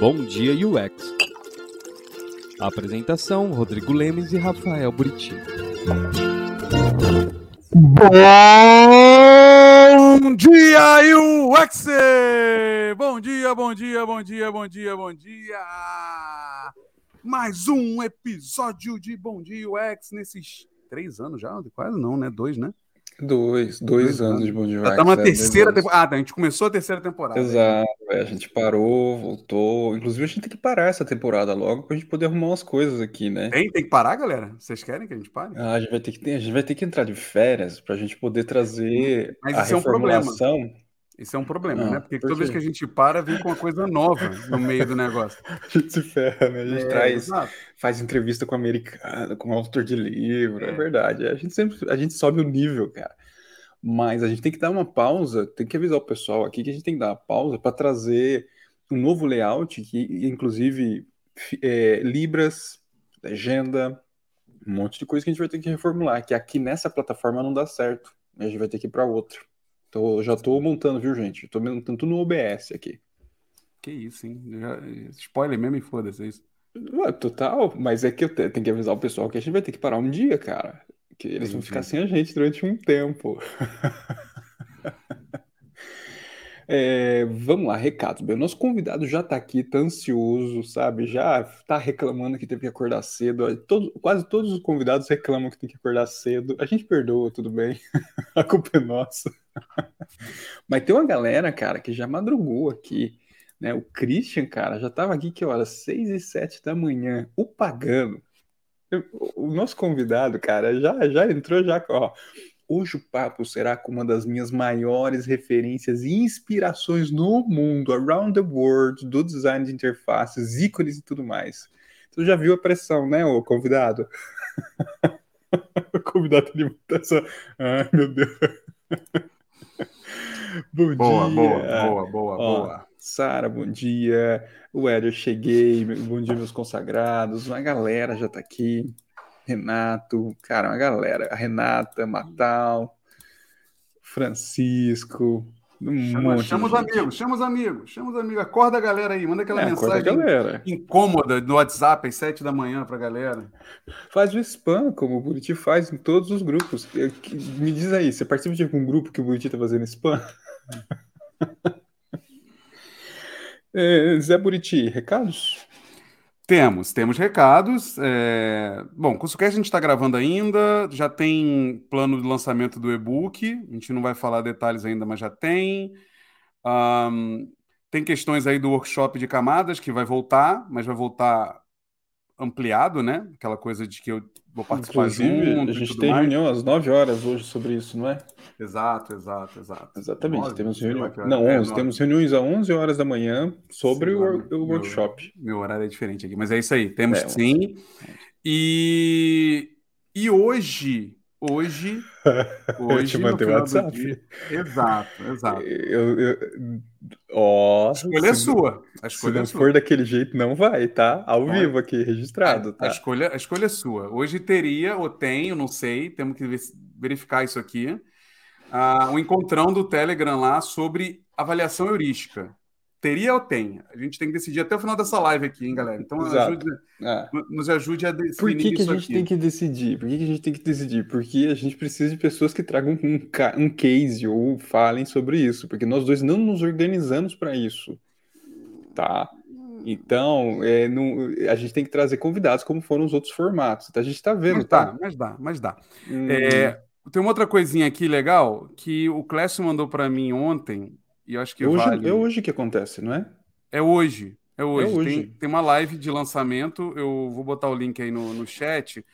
Bom Dia UX. Apresentação: Rodrigo Lemes e Rafael Buriti. Bom dia, UX! Bom dia, bom dia, bom dia, bom dia, bom dia! Mais um episódio de Bom Dia UX nesses três anos já? Quase não, né? Dois, né? Dois, dois, anos, de Bom Dia UX. Estamos na terceira temporada. Ah, a gente começou a terceira temporada. Exato, é, a gente parou, voltou. Inclusive, a gente tem que parar essa temporada logo para a gente poder arrumar umas coisas aqui, né? Tem, tem que parar, galera? Vocês querem que a gente pare? Ah, a gente vai ter que, a gente vai ter que entrar de férias para a gente poder trazer Mas a isso é um problema. reformulação. Isso é um problema, Ah, né? Porque por toda vez que a gente para, vem com uma coisa nova no meio do negócio. A gente se ferra, né? A gente É, traz, exato. faz entrevista com americano, com autor de livro, é É. verdade. A gente sempre, a gente sobe o nível, cara. Mas a gente tem que dar uma pausa, tem que avisar o pessoal aqui que a gente tem que dar uma pausa para trazer um novo layout que, inclusive, é, libras, legenda, um monte de coisa que a gente vai ter que reformular, que aqui nessa plataforma não dá certo. A gente vai ter que ir para outra. Então, eu já tô montando, viu, gente? Tô montando tudo no OBS aqui. Que isso, hein? Já- Spoiler mesmo e foda-se é isso. Ué, total, mas é que eu te- tenho que avisar o pessoal que a gente vai ter que parar um dia, cara. Que eles vão Entendi. ficar sem a gente durante um tempo. É, vamos lá, recados. Bem, o nosso convidado já tá aqui, tá ansioso, sabe? Já tá reclamando que teve que acordar cedo. Todo- quase todos os convidados reclamam que tem que acordar cedo. A gente perdoa, tudo bem. A culpa é nossa. Mas tem uma galera, cara, que já madrugou aqui, né? O Christian, cara, já tava aqui que horas? 6 e 7 da manhã. O Pagano. O nosso convidado, cara, já, já entrou já, ó. Hoje o papo será com uma das minhas maiores referências e inspirações no mundo, around the world, do design de interfaces, ícones e tudo mais. Tu já viu a pressão, né, ô convidado? o convidado de imitação. Ai, meu Deus. Bom Boa, dia. boa, boa, boa, Ó, boa. Sara, bom dia. O Éder, cheguei. Bom dia, meus consagrados. Uma galera já tá aqui. Renato, cara, uma galera. A Renata, Matal, Francisco, um Chama, chama os amigos, chama os amigos, chama os amigos. Acorda a galera aí, manda aquela É, mensagem incômoda no WhatsApp às sete da manhã pra galera. Faz o spam, como o Buriti faz em todos os grupos. Me diz aí, você participa de algum grupo que o Buriti tá fazendo spam? É, Zé Buriti, recados? Temos, temos recados. é, Bom, o CursoCast a gente está gravando ainda, já tem plano de lançamento do e-book, a gente não vai falar detalhes ainda, mas já tem. Ahn, Tem questões aí do workshop de camadas que vai voltar, mas vai voltar ampliado, né? Aquela coisa de que eu vou participar Inclusive, junto a gente tem mais. reunião às 9 horas hoje sobre isso, não é? Exato, exato, exato. Exatamente, Nove? temos hora. Não, É, 11. nove. Temos reuniões às 11 horas da manhã sobre Sei o, o meu- workshop. Meu horário é diferente aqui, mas é isso aí. Temos É, sim. E, e hoje, hoje, Eu te hoje, no mandei o WhatsApp. dia. Exato, exato. Eu, eu- ó, A escolha é se, sua. A se escolha é não sua. for daquele jeito, não vai, tá? Ao Vai. vivo aqui, registrado, A tá? escolha, a escolha é sua. Hoje teria, ou tem, eu não sei, temos que ver- verificar isso aqui. Ah, um encontrão do Telegram lá sobre avaliação heurística. Teria ou tem? A gente tem que decidir até o final dessa live aqui, hein, galera? Então ajude, Ah, nos ajude a Por definir que, que a gente aqui. tem que decidir? Por que, que a gente tem que decidir? Porque a gente precisa de pessoas que tragam um, um case ou falem sobre isso, porque nós dois não nos organizamos para isso, tá? Então, é, não- a gente tem que trazer convidados como foram os outros formatos. Então, a gente tá vendo, Mas dá, tá? mas dá, mas dá. Hum, É, tem uma outra coisinha aqui legal que o Clécio mandou para mim ontem, e eu acho que hoje, vale. é hoje que acontece, não é? É hoje. É hoje. É hoje. Tem, tem uma live de lançamento. Eu vou botar o link aí no, no chat.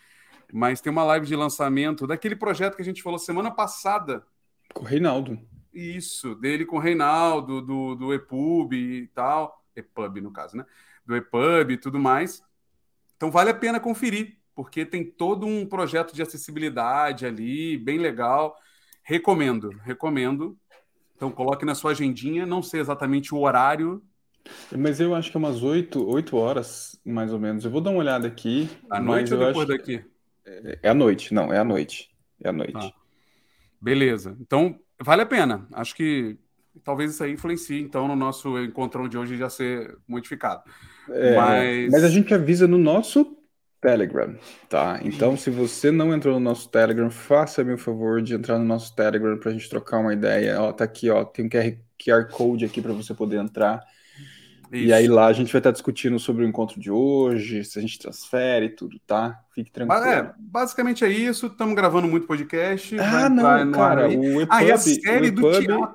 Mas tem uma live de lançamento daquele projeto que a gente falou semana passada. Com o Reinaldo. Isso, dele com o Reinaldo, do, do EPUB e tal. EPUB, no caso, né? Do EPUB e tudo mais. Então vale a pena conferir, porque tem todo um projeto de acessibilidade ali, bem legal. Recomendo, recomendo. Então coloque na sua agendinha, não sei exatamente o horário, Mas eu acho que é umas 8, 8 horas, mais ou menos. Eu vou dar uma olhada aqui, à noite ou depois acho daqui? é à noite. Não, é à noite. É à noite. Tá. Beleza. Então, vale a pena. Acho que talvez isso aí influencie, então, no nosso encontrão de hoje já ser modificado. É, mas... mas a gente avisa no nosso Telegram, tá? Então, se você não entrou no nosso Telegram, faça-me o favor de entrar no nosso Telegram para a gente trocar uma ideia. Ó, tá aqui, ó, tem um QR, QR Code aqui para você poder entrar. Isso. E aí lá a gente vai estar discutindo sobre o encontro de hoje, se a gente transfere tudo, tá? Fique tranquilo. É, basicamente é isso. Estamos gravando muito podcast. Ah, não, cara. O EPUB, ah, e a série do teatro.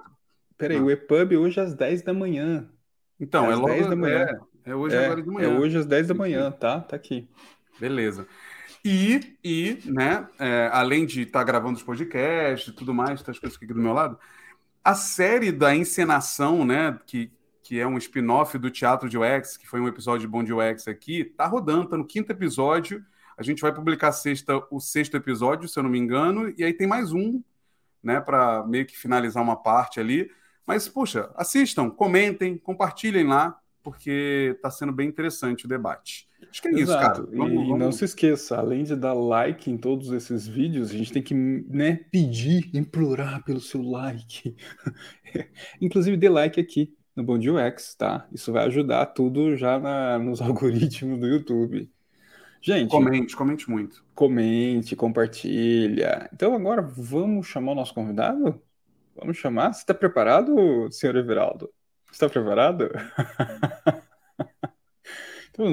Peraí, ah. o EPUB hoje às 10 da manhã. Então, é, às logo 10 da manhã. É, é hoje é, agora de manhã. É hoje às 10 da manhã, tá? Tá aqui. Beleza. E, e né, é, além de estar tá gravando os podcasts e tudo mais, tá as coisas aqui do meu lado, a série da encenação, né, que, que é um spin-off do Teatro de UX, que foi um episódio de Bom de UX aqui, tá rodando, tá no quinto episódio. A gente vai publicar sexta, o sexto episódio, se eu não me engano, e aí tem mais um, né, para meio que finalizar uma parte ali. Mas, puxa, assistam, comentem, compartilhem lá, porque está sendo bem interessante o debate. Acho que é isso, cara. Vamos, e vamos... não se esqueça, além de dar like em todos esses vídeos, a gente tem que né, pedir, implorar pelo seu like. Inclusive, dê like aqui no Bom Dia UX, tá? Isso vai ajudar tudo já na, nos algoritmos do YouTube. Gente. Comente, comente muito. Comente, compartilha. Então agora vamos chamar o nosso convidado? Vamos chamar? Você está preparado, senhor Everaldo? Está preparado?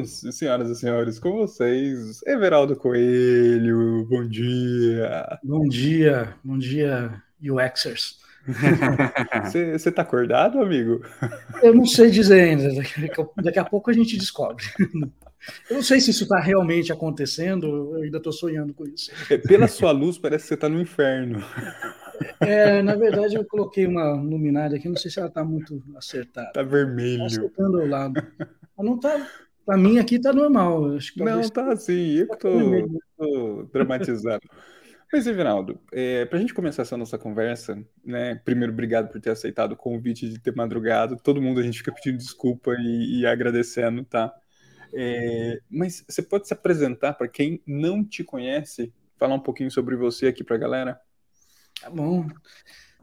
senhoras e senhores, com vocês, Everaldo Coelho, bom dia. Bom dia, bom dia, UXers. Você está acordado, amigo? Eu não sei dizer ainda, daqui, daqui a pouco a gente descobre. Eu não sei se isso está realmente acontecendo, eu ainda estou sonhando com isso. É, pela sua luz, parece que você está no inferno. É, na verdade, eu coloquei uma luminária aqui, não sei se ela está muito acertada. Está vermelho. Está acertando ao lado. Mas não está. Para mim aqui está normal. Acho que não, está assim. Eu estou dramatizando. Mas, Evinaldo, é, para a gente começar essa nossa conversa, né? Primeiro, obrigado por ter aceitado o convite de ter madrugado. Todo mundo a gente fica pedindo desculpa e, e agradecendo, tá? É, mas você pode se apresentar para quem não te conhece, falar um pouquinho sobre você aqui para a galera? Tá bom.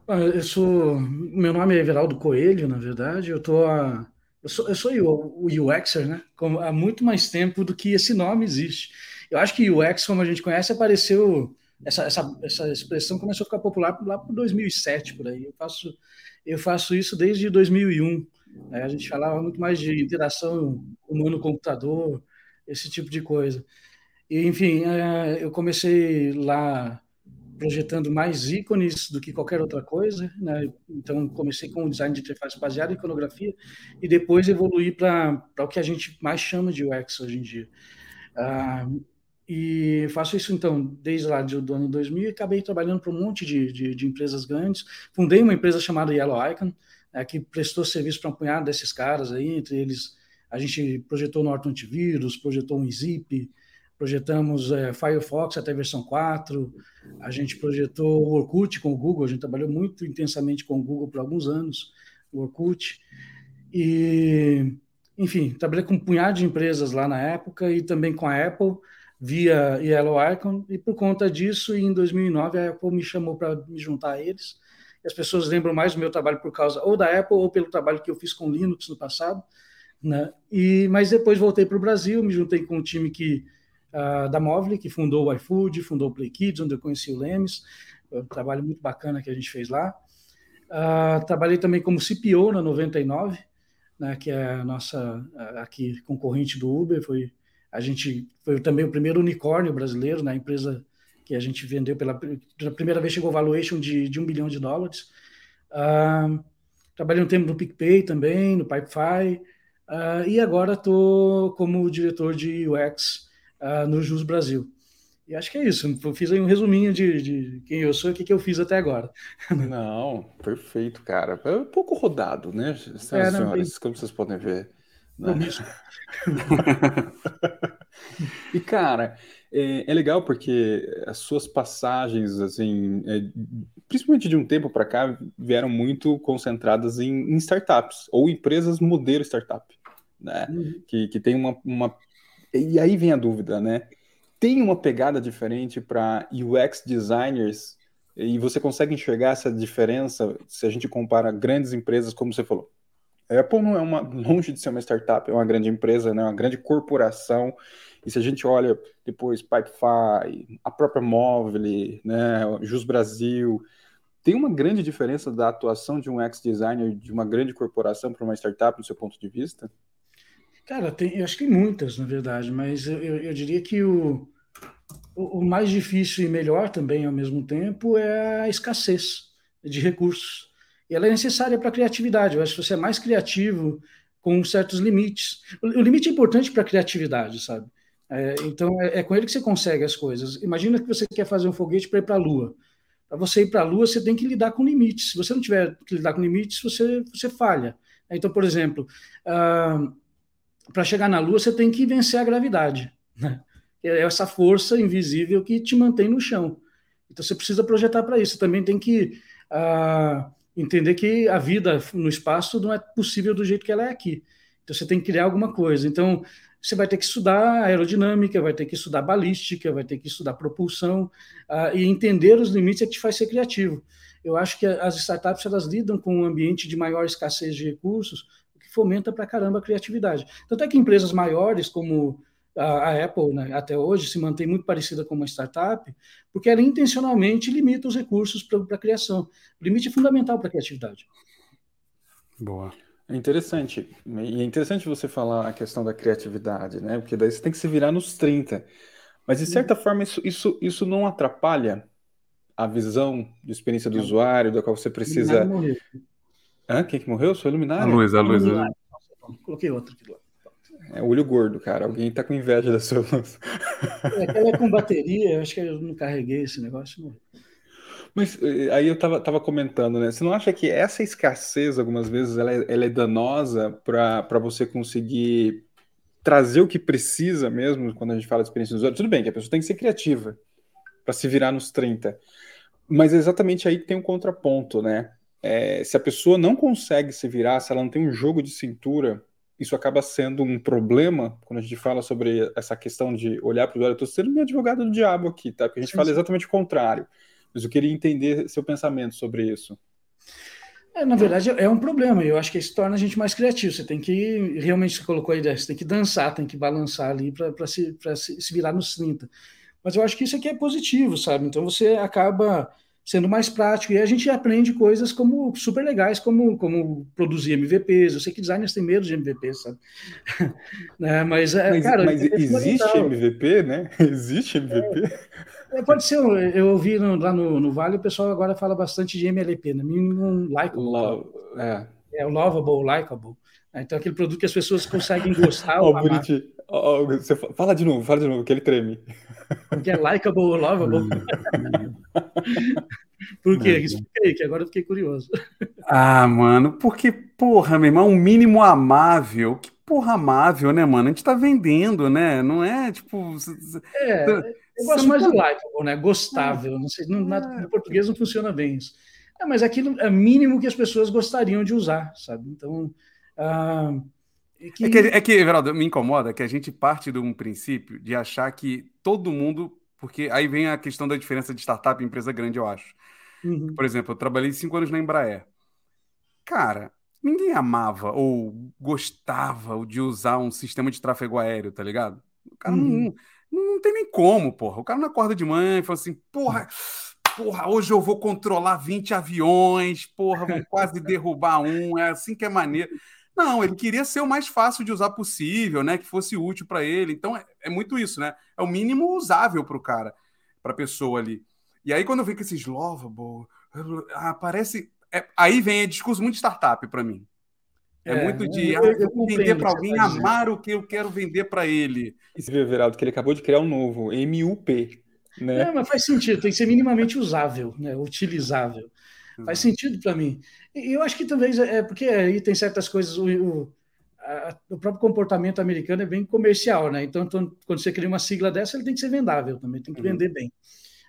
Eu sou. Meu nome é Everaldo Coelho, na verdade. Eu tô a... eu sou, eu sou o UXer, né? Como, há muito mais tempo do que esse nome existe. Eu acho que UX, como a gente conhece, apareceu. Essa, essa, essa expressão começou a ficar popular lá por 2007, por aí. Eu faço, eu faço isso desde 2001. Né? A gente falava muito mais de interação humano-computador, esse tipo de coisa. E, enfim, é, eu comecei lá projetando mais ícones do que qualquer outra coisa, né? Então comecei com o design de interface baseado em iconografia e depois evoluí para o que a gente mais chama de UX hoje em dia. Ah, e faço isso então desde lá do ano 2000 e acabei trabalhando para um monte de, de, de, empresas grandes. Fundei uma empresa chamada Yellow Icon, né, que prestou serviço para um punhado desses caras aí, entre eles a gente projetou Norton Antivírus, projetou um Zip, projetamos é, Firefox até a versão 4, a gente projetou o Orkut com o Google, a gente trabalhou muito intensamente com o Google por alguns anos, o Orkut, e, enfim, trabalhei com um punhado de empresas lá na época e também com a Apple, via Yellow Icon, e por conta disso, em 2009, a Apple me chamou para me juntar a eles, as pessoas lembram mais do meu trabalho por causa ou da Apple ou pelo trabalho que eu fiz com Linux no passado, né? E mas depois voltei para o Brasil, me juntei com um time que uh, da Movile, que fundou o iFood, fundou o Play Kids, onde eu conheci o Lemes, um trabalho muito bacana que a gente fez lá. Uh, trabalhei também como CPO na 99, né, que é a nossa aqui concorrente do Uber, foi a gente foi também o primeiro unicórnio brasileiro na né, empresa que a gente vendeu pela, pela primeira vez chegou valuation de, de um bilhão de dólares. Uh, trabalhei um tempo no PicPay também, no Pipefy, uh, e agora estou como diretor de UX uh, no Jus Brasil. E acho que é isso. Eu fiz aí um resuminho de, de quem eu sou e o que, que eu fiz até agora. Não, perfeito, cara. É um pouco rodado, né, senhoras é, não, senhores, tem... como vocês podem ver. Né? e, cara, é, é, legal porque as suas passagens, assim, é, principalmente de um tempo para cá, vieram muito concentradas em, em, startups ou empresas modelo startup, né? Uhum. Que, que tem uma, uma e aí vem a dúvida, né? Tem uma pegada diferente para UX designers E você consegue enxergar essa diferença se a gente compara grandes empresas, como você falou. A Apple não é uma longe de ser uma startup, é uma grande empresa, né, uma grande corporação. E se a gente olha depois Pipefy, a própria Móvel, né, Jus Brasil, tem uma grande diferença da atuação de um ex-designer de uma grande corporação para uma startup, do seu ponto de vista? Cara, tem, eu acho que tem muitas, na verdade, mas eu, eu, eu diria que o, o, o mais difícil e melhor também ao mesmo tempo é a escassez de recursos. E ela é necessária para a criatividade. Eu acho que você é mais criativo com certos limites. O, o limite é importante para a criatividade, sabe? É, então é, é, com ele que você consegue as coisas. Imagina que você quer fazer um foguete para ir para a Lua. Para você ir para a Lua, você tem que lidar com limites. Se você não tiver que lidar com limites, você, você falha. Então, por exemplo, uh, para chegar na Lua, você tem que vencer a gravidade. Né? É essa força invisível que te mantém no chão. Então, você precisa projetar para isso. Você também tem que uh, entender que a vida no espaço não é possível do jeito que ela é aqui. Então, você tem que criar alguma coisa. Então, você vai ter que estudar aerodinâmica, vai ter que estudar balística, vai ter que estudar propulsão, uh, e entender os limites é que te faz ser criativo. Eu acho que as startups elas lidam com um ambiente de maior escassez de recursos, fomenta para caramba a criatividade. Tanto é que empresas maiores, como a, Apple, né, até hoje, se mantém muito parecida com uma startup, porque ela intencionalmente limita os recursos para a criação. O limite é fundamental para a criatividade. Boa. É interessante. E é interessante você falar a questão da criatividade, né? Porque daí você tem que se virar nos 30. Mas, de certa forma, isso, isso, isso não atrapalha a visão de experiência do usuário, da qual você precisa. Hã? Quem que morreu? Sua Luminária? A luz, a luz. Coloquei outro aqui do É olho gordo, cara. Alguém tá com inveja da sua luz. É, aquela é com bateria, eu acho que eu não carreguei esse negócio. Não. Mas eh, aí eu tava, tava comentando, né? Você não acha que essa escassez, algumas vezes, ela é, ela é danosa para você conseguir trazer o que precisa mesmo quando a gente fala de experiência do usuário? Tudo bem que a pessoa tem que ser criativa para se virar nos 30. Mas é exatamente aí que tem um contraponto, né? É, se a pessoa não consegue se virar, se ela não tem um jogo de cintura, isso acaba sendo um problema quando a gente fala sobre essa questão de olhar para o usuário. Eu estou sendo meu advogado do diabo aqui, tá? Porque a gente sim, fala exatamente o contrário. Mas eu queria entender seu pensamento sobre isso. É, na verdade, é um problema. Eu acho que isso torna a gente mais criativo. Você tem que, realmente, você colocou a ideia, você tem que dançar, tem que balançar ali para se, se, se virar nos 30. Mas eu acho que isso aqui é positivo, sabe? Então você acaba sendo mais prático. E a gente aprende coisas como super legais, como, como produzir MVPs. Eu sei que designers têm medo de MVP, sabe? né? Mas, é, mas, cara, mas é existe MVP, né? Existe MVP? É, pode ser, eu ouvi no, lá no, no Vale, o pessoal agora fala bastante de MLP, né? Minimum Likeable. Lo é. é o Lovable, Likeable. Então, aquele produto que as pessoas conseguem gostar. Oh, Buriti, oh, você fala de novo, fala de novo, que ele treme. Porque é likeable ou lovable. Por quê? Explica aí, que agora eu fiquei curioso. Ah, mano, porque, porra, meu irmão, um mínimo amável. Que porra amável, né, mano? A gente tá vendendo, né? Não é tipo. É, eu gosto mais tá... do likeable, né? Gostável. Não sei, no, na, é. no português não funciona bem isso. É, mas aquilo é mínimo que as pessoas gostariam de usar, sabe? Então. Ah, é que... É, que, é que, Everaldo, me incomoda que a gente parte de um princípio de achar que todo mundo. Porque aí vem a questão da diferença de startup e empresa grande, eu acho. Uhum. Por exemplo, eu trabalhei cinco anos na Embraer. Cara, ninguém amava ou gostava de usar um sistema de tráfego aéreo, tá ligado? O cara uhum. não, não tem nem como, porra. O cara não acorda de manhã e fala assim, porra, porra, hoje eu vou controlar 20 aviões, porra, vou quase derrubar um, é assim que é maneiro. Não, ele queria ser o mais fácil de usar possível, né? Que fosse útil para ele. Então é, é, muito isso, né? É o mínimo usável para o cara, para a pessoa ali. E aí quando eu vejo que esses lovable, ah, parece, é, aí vem a discurso muito startup para mim. É, é, muito de eu, eu, eu vender para alguém, tá amar o que eu quero vender para ele. E você vê, Veraldo, que ele acabou de criar um novo, MUP. Né? É, mas faz sentido, tem que ser minimamente usável, né? utilizável. Faz sentido para mim. E eu acho que talvez é, é porque aí tem certas coisas, o, o, a, o, próprio comportamento americano é bem comercial, né? Então, quando você cria uma sigla dessa, ele tem que ser vendável também, tem que uhum. vender bem.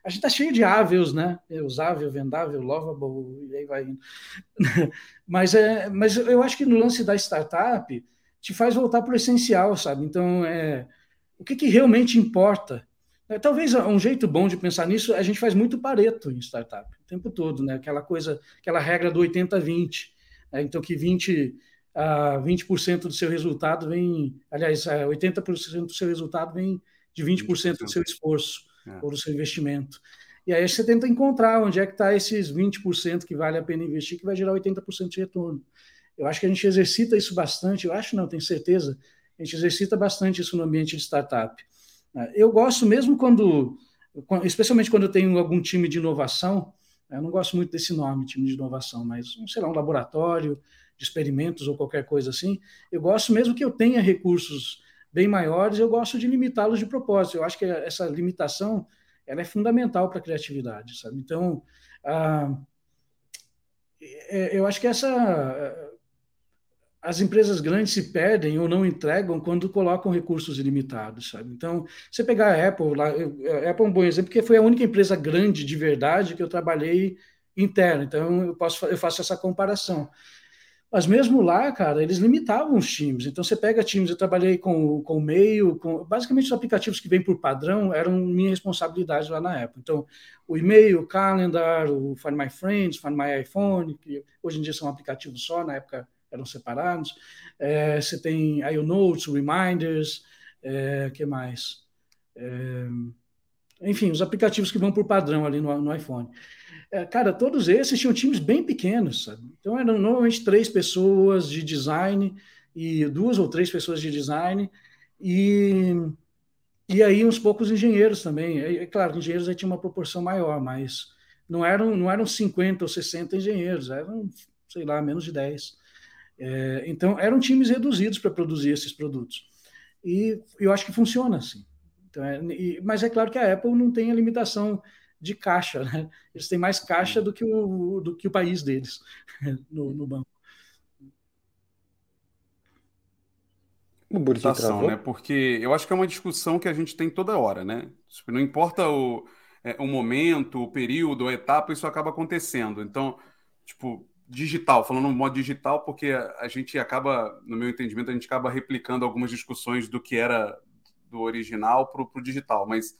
A gente está cheio de áveis, né? É, usável, vendável, lovable, e aí vai indo. mas, é, mas eu acho que no lance da startup te faz voltar para o essencial, sabe? Então, é, o que, que realmente importa talvez um jeito bom de pensar nisso, a gente faz muito pareto em startup, o tempo todo, né? Aquela coisa, aquela regra do 80-20. Né? Então, que 20, uh, 20% do seu resultado vem, aliás, uh, é, 80% do seu resultado vem de 20%, 20%. do seu esforço é. ou do seu investimento. E aí você tenta encontrar onde é que está esses 20% que vale a pena investir, que vai gerar 80% de retorno. Eu acho que a gente exercita isso bastante, eu acho não, tenho certeza, a gente exercita bastante isso no ambiente de startup. É, eu gosto mesmo quando, especialmente quando eu tenho algum time de inovação, eu não gosto muito desse nome, time de inovação, mas, sei lá, um laboratório de experimentos ou qualquer coisa assim, eu gosto mesmo que eu tenha recursos bem maiores, eu gosto de limitá-los de propósito. Eu acho que essa limitação ela é fundamental para a criatividade, sabe? Então, ah, eu acho que essa as empresas grandes se perdem ou não entregam quando colocam recursos ilimitados, sabe? Então, você pegar a Apple, lá, a Apple é um bom exemplo, porque foi a única empresa grande de verdade que eu trabalhei interna, então eu, posso, eu faço essa comparação. Mas mesmo lá, cara, eles limitavam os times. Então você pega times, eu trabalhei com, com o e-mail, com, basicamente os aplicativos que vêm por padrão eram minha responsabilidade lá na Apple. Então, o e-mail, o calendar, o Find My Friends, Find My iPhone, que hoje em dia são aplicativos só, na época eram separados. É, você tem aí o Notes, o Reminders, é, que mais? É, enfim, os aplicativos que vão por padrão ali no, no iPhone. É, cara, todos esses tinham times bem pequenos, sabe? Então eram normalmente três pessoas de design e duas ou três pessoas de design e, e aí uns poucos engenheiros também. É, é claro, engenheiros aí tinha uma proporção maior, mas não eram, não eram 50 ou 60 engenheiros, eram, sei lá, menos de 10. É, então, eram times reduzidos para produzir esses produtos. E eu acho que funciona assim. Então, é, e, mas é claro que a Apple não tem a limitação de caixa, né? Eles têm mais caixa do que o, do que o país deles no, no banco. Limitação, né? Porque eu acho que é uma discussão que a gente tem toda hora, né? Tipo, não importa o, é, o momento, o período, a etapa, isso acaba acontecendo. Então, tipo, digital, falando no modo digital, porque a gente acaba, no meu entendimento, a gente acaba replicando algumas discussões do que era do original para o digital, mas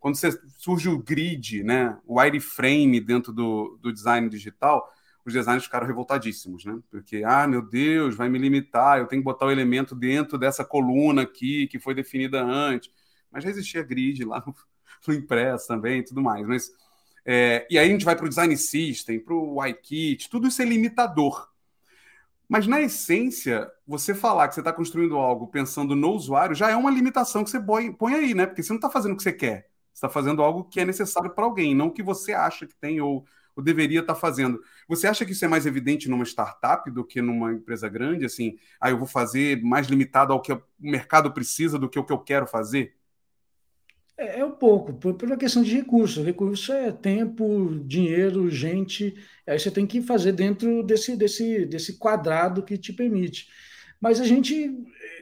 quando você, surge o grid, né, o wireframe dentro do, do design digital, os designers ficaram revoltadíssimos, né? Porque, ah, meu Deus, vai me limitar, eu tenho que botar o elemento dentro dessa coluna aqui que foi definida antes. Mas já existia grid lá no, no impresso também e tudo mais. Mas é, e aí a gente vai para o design system, para o iKit, tudo isso é limitador. Mas na essência, você falar que você está construindo algo pensando no usuário já é uma limitação que você põe aí, né? Porque você não está fazendo o que você quer. Você está fazendo algo que é necessário para alguém, não o que você acha que tem ou, ou deveria estar tá fazendo. Você acha que isso é mais evidente numa startup do que numa empresa grande? Assim, ah, eu vou fazer mais limitado ao que o mercado precisa do que o que eu quero fazer? É, é um pouco, por, uma questão de recurso. Recurso é tempo, dinheiro, gente. Aí você tem que fazer dentro desse, desse, desse quadrado que te permite. Mas a gente,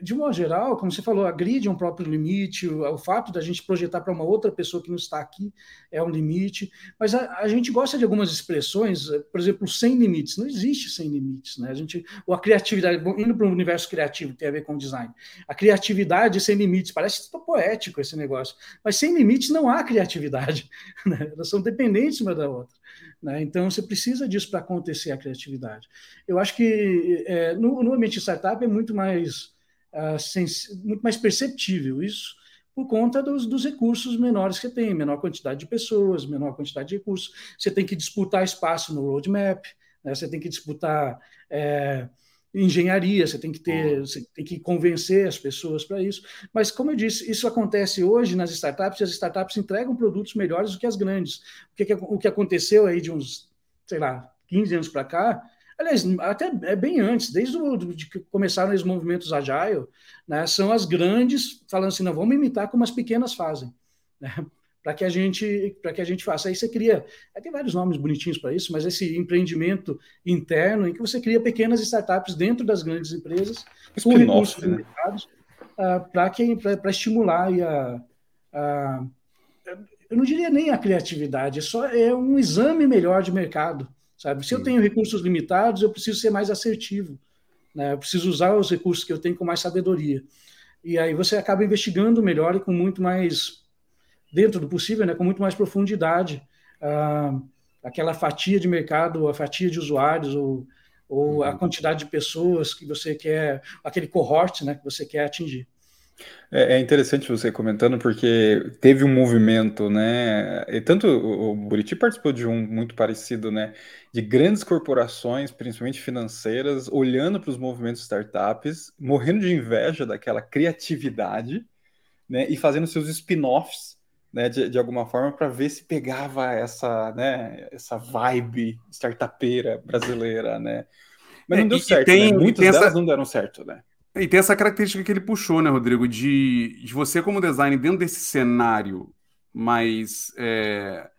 de modo geral, como você falou, a grid é um próprio limite, o, o fato da gente projetar para uma outra pessoa que não está aqui é um limite, mas a, a, gente gosta de algumas expressões, por exemplo, sem limites. Não existe sem limites, né? A gente, ou a criatividade, indo para o universo criativo, tem a ver com design. A criatividade sem limites, parece poético esse negócio, mas sem limites não há criatividade, né? Elas são dependentes uma da outra. Né? Então, você precisa disso para acontecer a criatividade. Eu acho que é, no, no ambiente startup é muito mais, uh, sens muito mais perceptível isso, por conta dos, dos, recursos menores que tem, menor quantidade de pessoas, menor quantidade de recursos. Você tem que disputar espaço no roadmap, né? você tem que disputar é, engenharia, você tem que ter, você tem que convencer as pessoas para isso. Mas, como eu disse, isso acontece hoje nas startups, e as startups entregam produtos melhores do que as grandes. O que, o que aconteceu aí de uns, sei lá, 15 anos para cá, aliás, até é bem antes, desde o, de que começaram os movimentos agile, né, são as grandes falando assim, não, vamos imitar como as pequenas fazem. Né? Para que a gente para que a gente faça. Aí você cria, tem vários nomes bonitinhos para isso, mas esse empreendimento interno em que você cria pequenas startups dentro das grandes empresas com recursos né? limitados uh, para estimular e a, a, eu não diria nem a criatividade, é só é um exame melhor de mercado, sabe? Se eu tenho recursos limitados, eu preciso ser mais assertivo, né? Eu preciso usar os recursos que eu tenho com mais sabedoria. E aí você acaba investigando melhor e com muito mais dentro do possível, né, com muito mais profundidade, ah, aquela fatia de mercado, a fatia de usuários, ou, ou a uhum. quantidade de pessoas que você quer, aquele cohort né, que você quer atingir. É, é interessante você comentando, porque teve um movimento, né? E tanto o, o Buriti participou de um muito parecido, né? De grandes corporações, principalmente financeiras, olhando para os movimentos startups, morrendo de inveja daquela criatividade, né? E fazendo seus spin-offs, né? De, de alguma forma, para ver se pegava essa, né? Essa vibe startupeira brasileira, né? Mas não é, deu e, certo, tem, né? Muitas delas essa... não deram certo, né? E tem essa característica que ele puxou, né, Rodrigo, de, de você como designer dentro desse cenário mais é,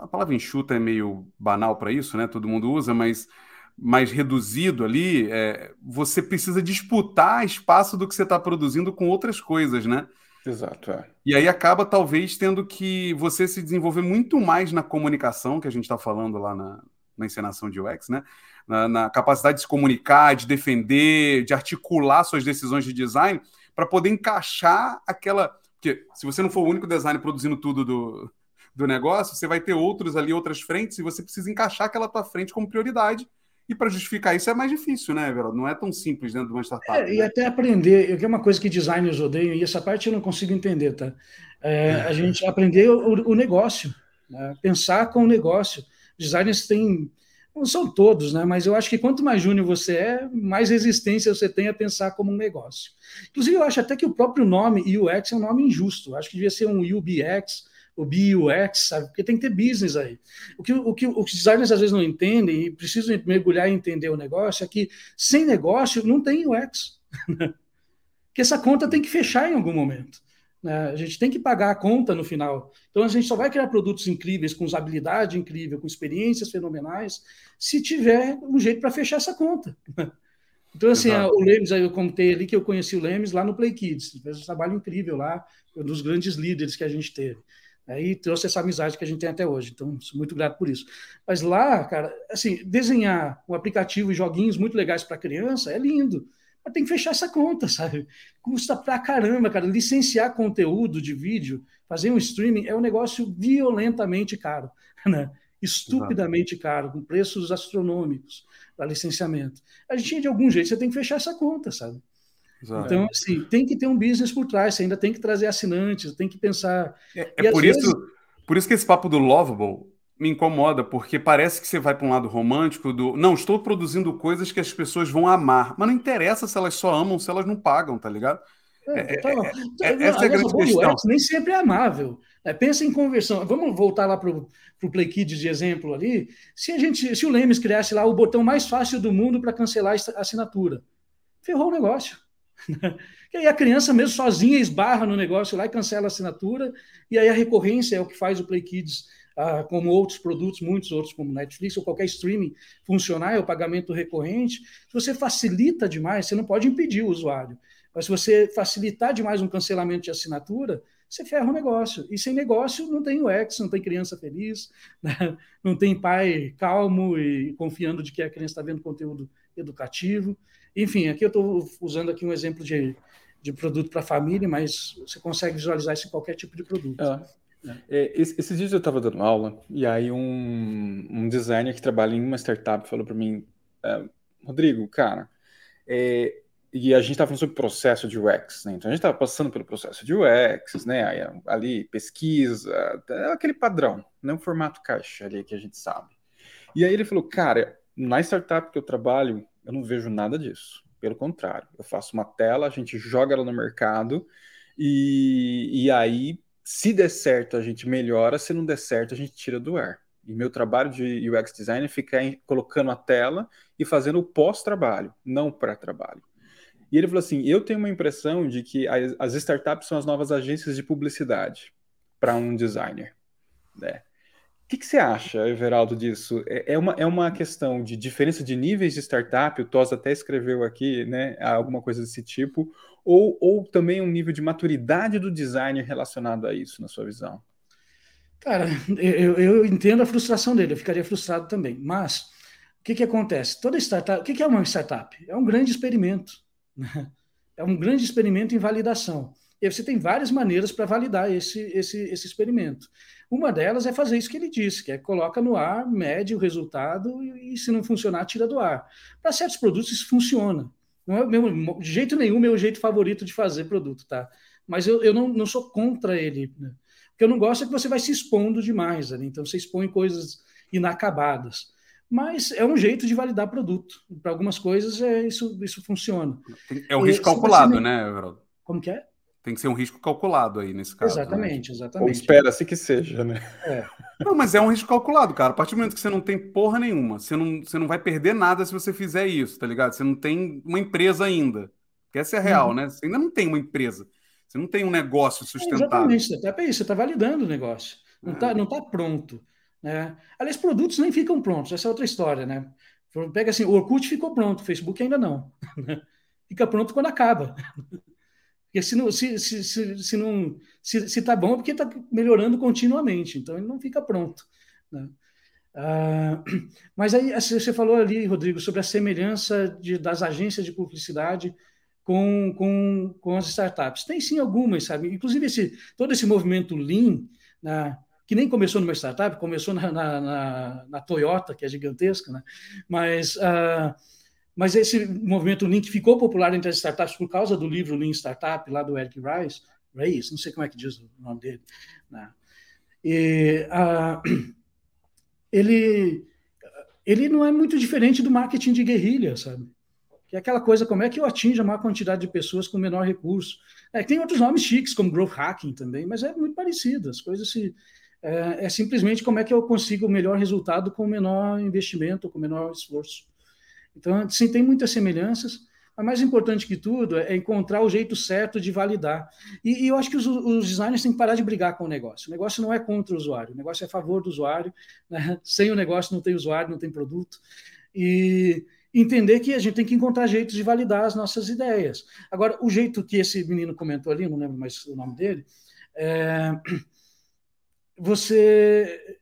a palavra enxuta é meio banal para isso, né? Todo mundo usa, mas mais reduzido ali, é, você precisa disputar espaço do que você está produzindo com outras coisas, né? Exato. É. E aí acaba talvez tendo que você se desenvolver muito mais na comunicação, que a gente está falando lá na, na encenação de UX, né? na, na capacidade de se comunicar, de defender, de articular suas decisões de design, para poder encaixar aquela. Porque se você não for o único designer produzindo tudo do, do negócio, você vai ter outros ali, outras frentes, e você precisa encaixar aquela tua frente como prioridade. E para justificar isso é mais difícil, né, Everaldo? Não é tão simples dentro de uma startup. É, né? E até aprender, que é uma coisa que designers odeiam, e essa parte eu não consigo entender, tá? É, a gente aprender o, o negócio, né? pensar com o negócio. Designers têm não são todos, né? Mas eu acho que quanto mais júnior você é, mais resistência você tem a pensar como um negócio. Inclusive, eu acho até que o próprio nome UX é um nome injusto. Eu acho que devia ser um UBX, o BUX, sabe? Porque tem que ter business aí. O que, o que os designers às vezes não entendem e precisam mergulhar e entender o negócio é que sem negócio não tem UX. Porque essa conta tem que fechar em algum momento. Né? A gente tem que pagar a conta no final. Então a gente só vai criar produtos incríveis, com usabilidade incrível, com experiências fenomenais, se tiver um jeito para fechar essa conta. Então, assim, o Lemes, eu contei ali que eu conheci o Lemes lá no Play Kids, fez um trabalho incrível lá, um dos grandes líderes que a gente teve. Aí trouxe essa amizade que a gente tem até hoje. Então, sou muito grato por isso. Mas lá, cara, assim, desenhar um aplicativo e joguinhos muito legais para criança é lindo mas tem que fechar essa conta, sabe? Custa pra caramba, cara. Licenciar conteúdo de vídeo, fazer um streaming é um negócio violentamente caro, né? Estupidamente Exato. caro, com preços astronômicos para licenciamento. A gente, de algum jeito, você tem que fechar essa conta, sabe? Exato. Então, assim, tem que ter um business por trás, você ainda tem que trazer assinantes, tem que pensar. É, é por, vezes... isso, por isso que esse papo do Lovable me incomoda, porque parece que você vai para um lado romântico do. Não, estou produzindo coisas que as pessoas vão amar. Mas não interessa se elas só amam, se elas não pagam, tá ligado? É, é, então, é, é, essa é a grande questão. nem sempre é amável. É, pensa em conversão. Vamos voltar lá para o Play Kids de exemplo ali. Se a gente, se o Lemes criasse lá o botão mais fácil do mundo para cancelar a assinatura, ferrou o negócio. e aí a criança mesmo sozinha esbarra no negócio lá e cancela a assinatura, e aí a recorrência é o que faz o Play Kids ah, como outros produtos, muitos outros, como Netflix ou qualquer streaming, funcionar, é o pagamento recorrente. Se você facilita demais, você não pode impedir o usuário. Mas se você facilitar demais um cancelamento de assinatura, você ferra o negócio. E sem negócio não tem UX, não tem criança feliz, né? não tem pai calmo e confiando de que a criança está vendo conteúdo educativo. Enfim, aqui eu estou usando aqui um exemplo de, de produto para família, mas você consegue visualizar isso em qualquer tipo de produto. É. É, esses dias eu estava dando aula e aí um, um designer que trabalha em uma startup falou para mim, é, Rodrigo, cara, é, e a gente estava falando sobre processo de UX, né? Então a gente estava passando pelo processo de UX, né? Aí, ali pesquisa, aquele padrão? Um formato caixa ali que a gente sabe. E aí ele falou, cara, na startup que eu trabalho, eu não vejo nada disso. Pelo contrário, eu faço uma tela, a gente joga ela no mercado e, e aí se der certo, a gente melhora, se não der certo, a gente tira do ar. E meu trabalho de UX design é ficar colocando a tela e fazendo o pós-trabalho, não pré-trabalho. E ele falou assim: eu tenho uma impressão de que as startups são as novas agências de publicidade para um designer. Né? Que, que, você acha, Everaldo, disso? É, é uma, é uma questão de diferença de níveis de startup, o Tos até escreveu aqui né, alguma coisa desse tipo, ou, ou também um nível de maturidade do designer relacionado a isso, na sua visão? Cara, eu, eu entendo a frustração dele, eu ficaria frustrado também. Mas o que, que acontece? Toda startup, o que, que é uma startup? É um grande experimento. Né? É um grande experimento em validação. E você tem várias maneiras para validar esse, esse, esse experimento. Uma delas é fazer isso que ele disse, que é coloca no ar, mede o resultado e, e se não funcionar, tira do ar. Para certos produtos isso funciona. Não é o meu, de jeito nenhum meu jeito favorito de fazer produto, tá? Mas eu, eu não, não sou contra ele. Né? O que eu não gosto é que você vai se expondo demais ali. Então você expõe coisas inacabadas. Mas é um jeito de validar produto. Para algumas coisas é, isso, isso funciona. É um risco calculado, né, Everaldo? Como que é? Tem que ser um risco calculado aí nesse caso. Exatamente, né? exatamente. Ou espera-se que seja, né? É. Não, mas é um risco calculado, cara. A partir do momento que você não tem porra nenhuma, você não, você não vai perder nada se você fizer isso, tá ligado? Você não tem uma empresa ainda. Que essa é a real, uhum. né? Você ainda não tem uma empresa. Você não tem um negócio sustentável. É exatamente, até isso, você está validando o negócio. Não está é. não tá pronto. Né? Aliás, produtos nem ficam prontos, essa é outra história, né? Pega assim, o Orkut ficou pronto, o Facebook ainda não. Fica pronto quando acaba. Porque se não se, se, se, se não se, se tá bom é porque está melhorando continuamente, então ele não fica pronto. Né? Ah, mas aí assim, você falou ali, Rodrigo, sobre a semelhança de, das agências de publicidade com, com, com as startups. Tem sim algumas, sabe? Inclusive esse, todo esse movimento Lean, né, que nem começou numa startup, começou na, na, na, na Toyota, que é gigantesca, né? mas uh, mas esse movimento Lean que ficou popular entre as startups por causa do livro Lean Startup, lá do Eric Rice, Rice não sei como é que diz o nome dele. Né? E, uh, ele, ele não é muito diferente do marketing de guerrilha, sabe? Que é aquela coisa, como é que eu atinjo a maior quantidade de pessoas com menor recurso? É, tem outros nomes chiques, como growth hacking também, mas é muito parecido. As coisas se, é, é simplesmente como é que eu consigo o melhor resultado com o menor investimento, com o menor esforço. Então, sim, tem muitas semelhanças, mas mais importante que tudo é encontrar o jeito certo de validar. E, e eu acho que os, os, designers têm que parar de brigar com o negócio. O negócio não é contra o usuário, o negócio é a favor do usuário. Né? Sem o negócio não tem usuário, não tem produto. E entender que a gente tem que encontrar jeitos de validar as nossas ideias. Agora, o jeito que esse menino comentou ali, não lembro mais o nome dele, é, você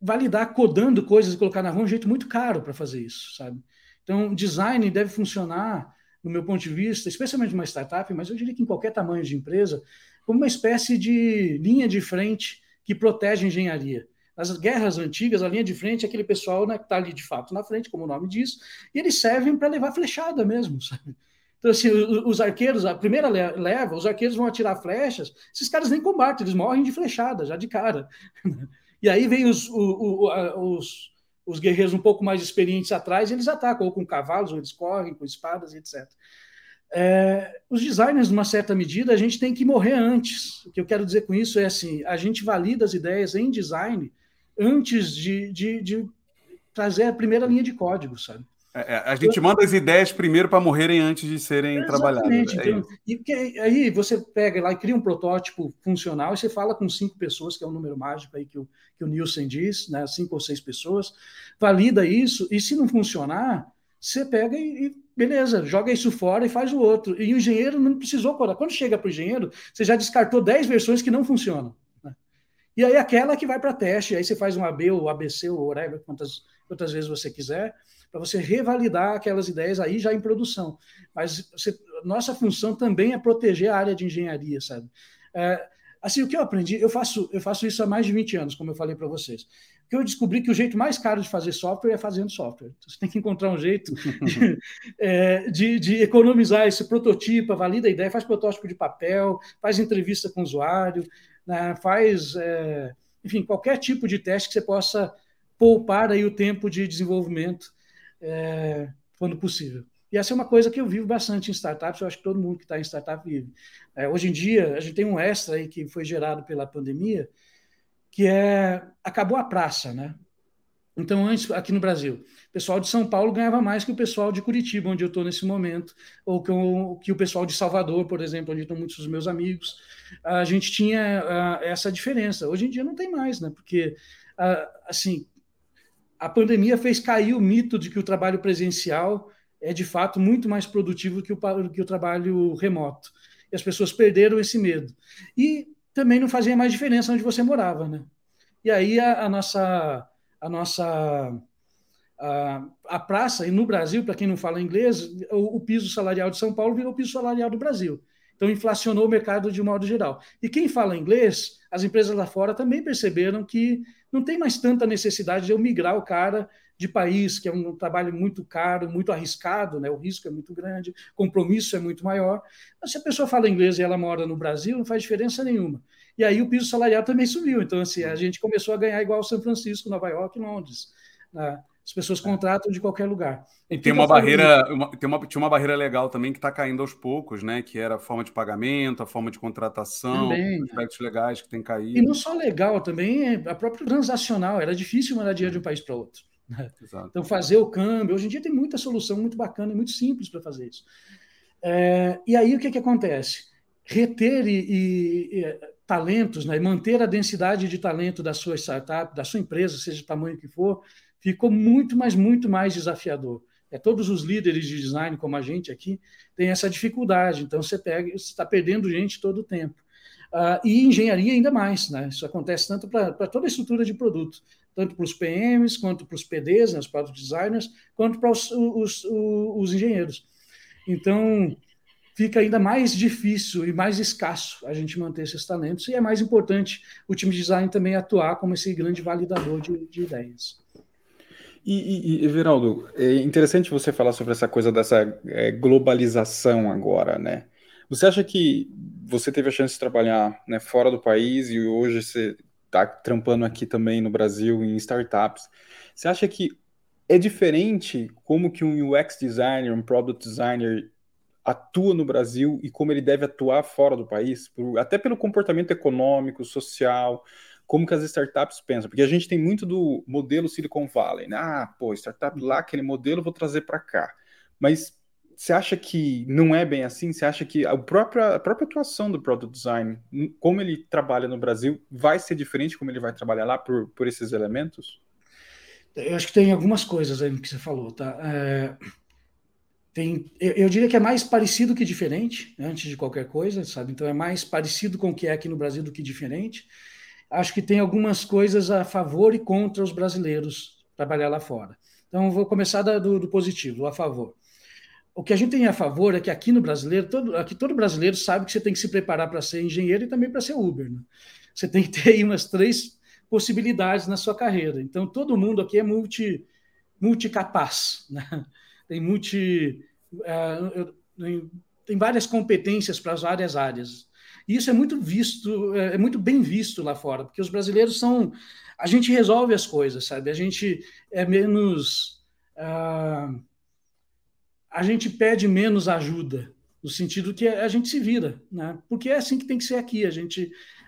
validar codando coisas e colocar na rua é um jeito muito caro para fazer isso, sabe? Então, design deve funcionar, no meu ponto de vista, especialmente uma startup, mas eu diria que em qualquer tamanho de empresa, como uma espécie de linha de frente que protege a engenharia. Nas guerras antigas, a linha de frente é aquele pessoal né, que está ali de fato na frente, como o nome diz, e eles servem para levar flechada mesmo, sabe? Então, assim, os arqueiros, a primeira leva, os arqueiros vão atirar flechas, esses caras nem combatem, eles morrem de flechada, já de cara. E aí vem os, os, os guerreiros um pouco mais experientes atrás, eles atacam, ou com cavalos, ou eles correm com espadas, etc. É, os designers, numa certa medida, a gente tem que morrer antes. O que eu quero dizer com isso é assim: a gente valida as ideias em design antes de, de, de trazer a primeira linha de código, sabe? É, é a gente manda as ideias primeiro para morrerem antes de serem Exatamente. trabalhadas. É então, e aí você pega lá e cria um protótipo funcional e você fala com cinco pessoas, que é um número mágico aí que o, que o Nielsen diz, né, cinco ou seis pessoas, valida isso, e se não funcionar, você pega e, e beleza, joga isso fora e faz o outro. E o engenheiro não precisou codar. Quando chega para o engenheiro, você já descartou dez versões que não funcionam. Né? E aí aquela que vai para teste, aí você faz um AB ou ABC ou whatever, quantas, quantas vezes você quiser, para você revalidar aquelas ideias aí já em produção. Mas você, nossa função também é proteger a área de engenharia, sabe? É, assim, o que eu aprendi, eu faço, eu faço isso há mais de 20 anos, como eu falei para vocês. Que eu descobri que o jeito mais caro de fazer software é fazendo software. Então, você tem que encontrar um jeito de, é, de, de economizar esse prototipo, valida a ideia, faz protótipo de papel, faz entrevista com o usuário, né, faz, é, enfim, qualquer tipo de teste que você possa poupar aí o tempo de desenvolvimento é, quando possível. E essa é uma coisa que eu vivo bastante em startups, eu acho que todo mundo que está em startup vive. É, hoje em dia, a gente tem um extra aí que foi gerado pela pandemia, que é acabou a praça, né? Então, antes, aqui no Brasil, o pessoal de São Paulo ganhava mais que o pessoal de Curitiba, onde eu estou nesse momento, ou que o, que o pessoal de Salvador, por exemplo, onde estão muitos dos meus amigos. A gente tinha uh, essa diferença. Hoje em dia não tem mais, né? Porque, uh, assim, a pandemia fez cair o mito de que o trabalho presencial é de fato muito mais produtivo que o, que o trabalho remoto. E as pessoas perderam esse medo. E também não fazia mais diferença onde você morava, né? E aí a, a nossa a nossa a, a, praça e no Brasil, para quem não fala inglês, o, o, piso salarial de São Paulo virou o piso salarial do Brasil. Então, inflacionou o mercado de modo geral. E quem fala inglês, as empresas lá fora também perceberam que não tem mais tanta necessidade de eu migrar o cara de país, que é um trabalho muito caro, muito arriscado, né? o risco é muito grande, o compromisso é muito maior. Mas se a pessoa fala inglês e ela mora no Brasil, não faz diferença nenhuma. E aí o piso salarial também subiu. Então, assim, a gente começou a ganhar igual São Francisco, Nova York Londres. Né? As pessoas contratam de qualquer lugar. E tem uma barreira, uma, tem uma, tinha uma barreira legal também que está caindo aos poucos, né? Que era a forma de pagamento, a forma de contratação, também, aspectos legais que tem caído. E não só legal, também a própria transacional. Era difícil mandar dinheiro de um país para outro. Né? Então, fazer o câmbio. Hoje em dia tem muita solução muito bacana e muito simples para fazer isso. É, e aí o que, que acontece? Reter e, e, e talentos, né, manter a densidade de talento da sua startup, da sua empresa, seja o tamanho que for, ficou muito, mas muito mais desafiador. É, todos os líderes de design, como a gente aqui, têm essa dificuldade. Então, você pega, está perdendo gente todo o tempo. Uh, e engenharia ainda mais, né? Isso acontece tanto para toda a estrutura de produto tanto para os PMs, quanto para os PDs, né, os product designers, quanto para os, os, os, engenheiros. Então, fica ainda mais difícil e mais escasso a gente manter esses talentos, e é mais importante o time de design também atuar como esse grande validador de, de ideias. E, e, é interessante você falar sobre essa coisa dessa é, globalização agora, né? Você acha que você teve a chance de trabalhar né, fora do país e hoje você está trampando aqui também no Brasil em startups. Você acha que é diferente como que um UX designer, um product designer atua no Brasil e como ele deve atuar fora do país, por, até pelo comportamento econômico, social, como que as startups pensam, porque a gente tem muito do modelo Silicon Valley, né? Ah, pô, startup lá, aquele modelo vou trazer para cá. Mas você acha que não é bem assim? Você acha que a própria, a própria atuação do Product Design, como ele trabalha no Brasil, vai ser diferente como ele vai trabalhar lá por, por esses elementos? Eu acho que tem algumas coisas aí que você falou, tá? É, tem, eu, eu, diria que é mais parecido que diferente, antes de qualquer coisa, sabe? Então é mais parecido com o que é aqui no Brasil do que diferente. Acho que tem algumas coisas a favor e contra os brasileiros trabalhar lá fora. Então vou começar do, do positivo, a favor o que a gente tem a favor é que aqui no brasileiro, todo, aqui todo brasileiro sabe que você tem que se preparar para ser engenheiro e também para ser Uber. Né? Você tem que ter aí umas três possibilidades na sua carreira. Então, todo mundo aqui é multi, multicapaz, né? tem multi. Uh, tem várias competências para as várias áreas. E isso é muito visto, é, é muito bem visto lá fora, porque os brasileiros são. A gente resolve as coisas, sabe? A gente é menos. Uh, a gente pede menos ajuda, no sentido que a gente se vira, né? porque é assim que tem que ser aqui. A gente,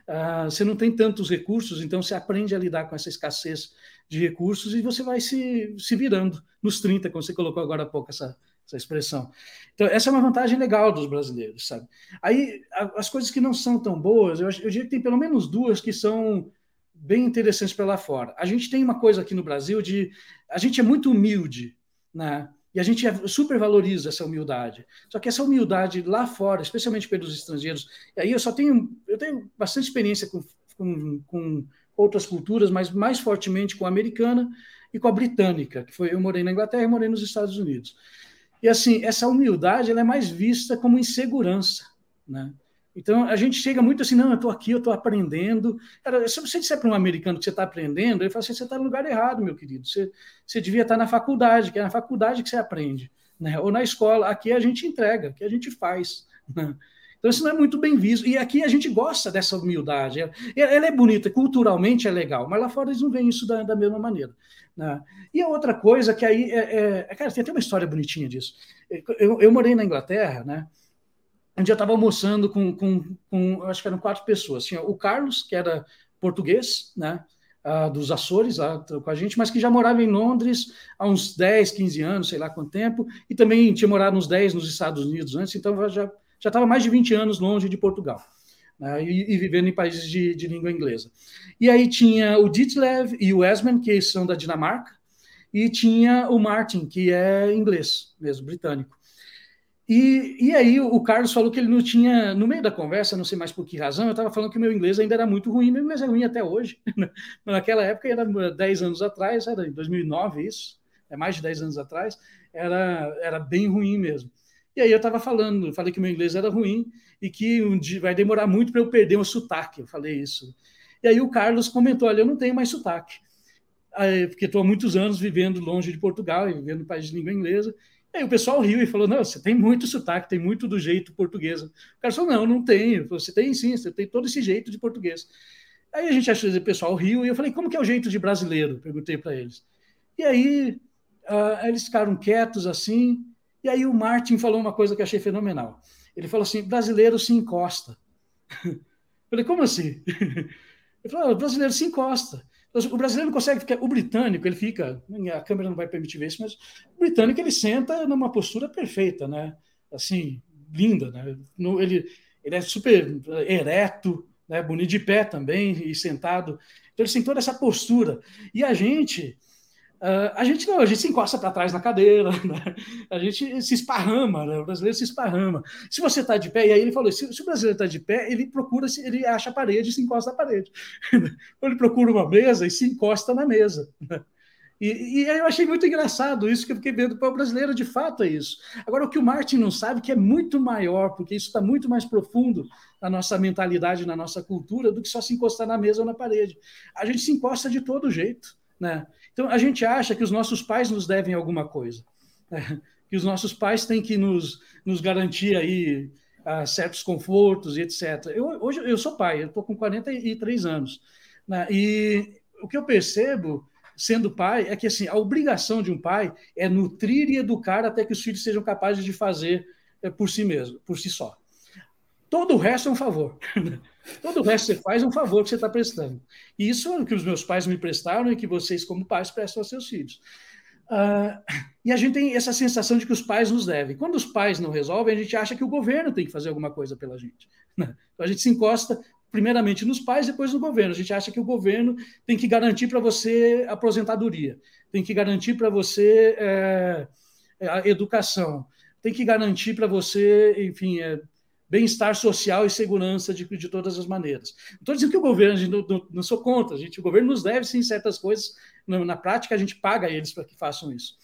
uh, você não tem tantos recursos, então você aprende a lidar com essa escassez de recursos e você vai se, se virando nos 30, como você colocou agora há pouco essa, essa expressão. Então, essa é uma vantagem legal dos brasileiros, sabe? Aí, as coisas que não são tão boas, eu, eu diria que tem pelo menos duas que são bem interessantes para lá fora. A gente tem uma coisa aqui no Brasil de... A gente é muito humilde, né? E a gente super valoriza essa humildade. Só que essa humildade lá fora, especialmente pelos estrangeiros, e aí eu só tenho, eu tenho bastante experiência com, com, com outras culturas, mas mais fortemente com a americana e com a britânica, que foi eu morei na Inglaterra e morei nos Estados Unidos. E assim, essa humildade ela é mais vista como insegurança, né? Então, a gente chega muito assim, não, eu estou aqui, eu estou aprendendo. Cara, se você disser para um americano que você está aprendendo, ele fala assim, você está no lugar errado, meu querido. Você, você devia estar tá na faculdade, que é na faculdade que você aprende. Né? Ou na escola. Aqui a gente entrega, aqui a gente faz. Né? Então, isso não é muito bem visto. E aqui a gente gosta dessa humildade. Ela é bonita, culturalmente é legal, mas lá fora eles não veem isso da, da mesma maneira. Né? E a outra coisa que aí... É, é, é cara, tem até uma história bonitinha disso. Eu, eu morei na Inglaterra, né? um dia eu estava almoçando com, com, com, acho que eram quatro pessoas. Tinha o Carlos, que era português, né? Uh, dos Açores, lá com a gente, mas que já morava em Londres há uns 10, 15 anos, sei lá quanto tempo, e também tinha morado uns 10 nos Estados Unidos antes, então já já estava mais de 20 anos longe de Portugal. Né, e, e, vivendo em países de, de, língua inglesa. E aí tinha o Ditlev e o Esmen, que são da Dinamarca, e tinha o Martin, que é inglês mesmo, britânico. E, e aí o Carlos falou que ele não tinha, no meio da conversa, não sei mais por que razão, eu estava falando que o meu inglês ainda era muito ruim, meu inglês é ruim até hoje. Naquela época, era 10 anos atrás, era em 2009 isso, é mais de 10 anos atrás, era, era bem ruim mesmo. E aí eu estava falando, falei que meu inglês era ruim e que um dia vai demorar muito para eu perder o sotaque. Eu falei isso. E aí o Carlos comentou: olha, eu não tenho mais sotaque, porque estou há muitos anos vivendo longe de Portugal e vivendo no país de língua inglesa. E aí o pessoal riu e falou: não, você tem muito sotaque, tem muito do jeito português. O cara falou: não, não tenho. Você tem sim, você tem todo esse jeito de português. Aí a gente achou que o pessoal riu e eu falei: como que é o jeito de brasileiro? Perguntei para eles. E aí uh, eles ficaram quietos assim. E aí o Martin falou uma coisa que achei fenomenal. Ele falou assim: brasileiro se encosta. Eu falei, como assim? Ele falou: o brasileiro se encosta. O brasileiro não consegue ficar. O britânico, ele fica. A câmera não vai permitir ver isso, mas o britânico ele senta numa postura perfeita, né? Assim, linda, né? Ele, ele é super ereto, né? bonito de pé também e sentado. Então ele tem toda essa postura. E a gente Uh, a gente não, a gente se encosta para trás na cadeira, né? a gente se esparrama, né? o brasileiro se esparrama. Se você está de pé, e aí ele falou: se, se o brasileiro está de pé, ele procura, ele acha a parede e se encosta na parede. ele procura uma mesa e se encosta na mesa. Né? E, e aí eu achei muito engraçado isso que eu fiquei vendo para o brasileiro, de fato é isso. Agora, o que o Martin não sabe, que é muito maior, porque isso está muito mais profundo na nossa mentalidade, na nossa cultura, do que só se encostar na mesa ou na parede. A gente se encosta de todo jeito. Né? Então, a gente acha que os nossos pais nos devem alguma coisa, né? que os nossos pais têm que nos, nos garantir aí uh, certos confortos e etc. Eu, hoje eu sou pai, eu estou com 43 anos, né? e o que eu percebo sendo pai é que assim a obrigação de um pai é nutrir e educar até que os filhos sejam capazes de fazer é, por si mesmo, por si só. Todo o resto é um favor. Todo o resto você faz um favor que você está prestando. E isso é o que os meus pais me prestaram e que vocês, como pais, prestam aos seus filhos. Uh, e a gente tem essa sensação de que os pais nos devem. Quando os pais não resolvem, a gente acha que o governo tem que fazer alguma coisa pela gente. Né? Então a gente se encosta primeiramente nos pais, depois no governo. A gente acha que o governo tem que garantir para você aposentadoria, tem que garantir para você é, a educação, tem que garantir para você, enfim, é, bem-estar social e segurança de, de todas as maneiras. Estou dizendo que o governo, a gente não, não, sou contra, a gente, o governo nos deve sim certas coisas, na, na prática a gente paga eles para que façam isso.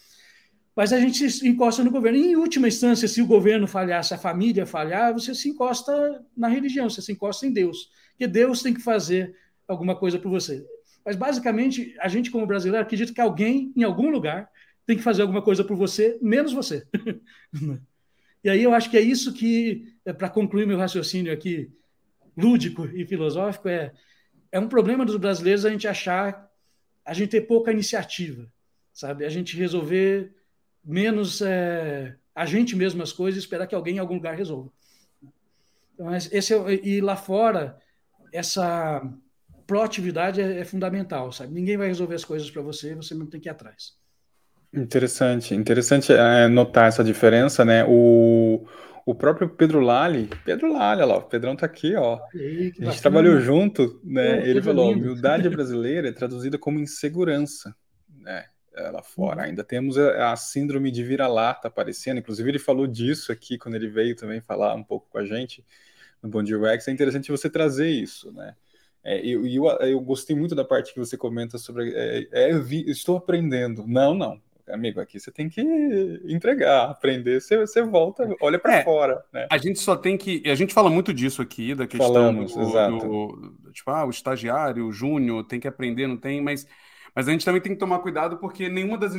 Mas a gente se encosta no governo. E, em última instância, se o governo falhar, se a família falhar, você se encosta na religião, você se encosta em Deus. Porque Deus tem que fazer alguma coisa por você. Mas, basicamente, a gente, como brasileiro, acredita que alguém, em algum lugar, tem que fazer alguma coisa por você, menos você. E aí eu acho que é isso que, é, para concluir meu raciocínio aqui, lúdico e filosófico, é, é um problema dos brasileiros a gente achar, a gente ter pouca iniciativa, sabe? A gente resolver menos é, a gente mesmo as coisas e esperar que alguém em algum lugar resolva. Então, esse é, e lá fora, essa proatividade é, é fundamental, sabe? Ninguém vai resolver as coisas para você, você mesmo tem que ir atrás. Interessante, interessante é, notar essa diferença, né? O, o próprio Pedro Lali, Pedro Lali, olha lá, o Pedrão tá aqui, ó. Aí, a gente trabalhou junto, né? Ele falou: humildade brasileira é traduzida como insegurança, né? É, lá fora. Uhum. Ainda temos a, a síndrome de vira-lata aparecendo. Inclusive, ele falou disso aqui quando ele veio também falar um pouco com a gente no Bom Dia Rex. É interessante você trazer isso, né? É, eu, eu, eu, gostei muito da parte que você comenta sobre. É, é, vi, estou aprendendo. Não, não amigo, aqui você tem que entregar, aprender, você, você volta, olha para é, fora. Né? A gente só tem que. A gente fala muito disso aqui, da questão Falamos, do, exato. Do, tipo, ah, o estagiário, o júnior, tem que aprender, não tem, mas. Mas a gente também tem que tomar cuidado porque nenhuma das,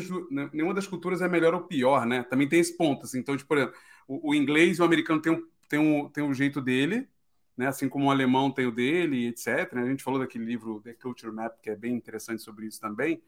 nenhuma das culturas é melhor ou pior, né? Também tem esse ponto. Assim. Então, tipo, por exemplo, o, o inglês e o americano tem um, tem, um, tem um jeito dele, né? assim como o alemão tem o dele, etc. A gente falou daquele livro The Culture Map, que é bem interessante sobre isso também.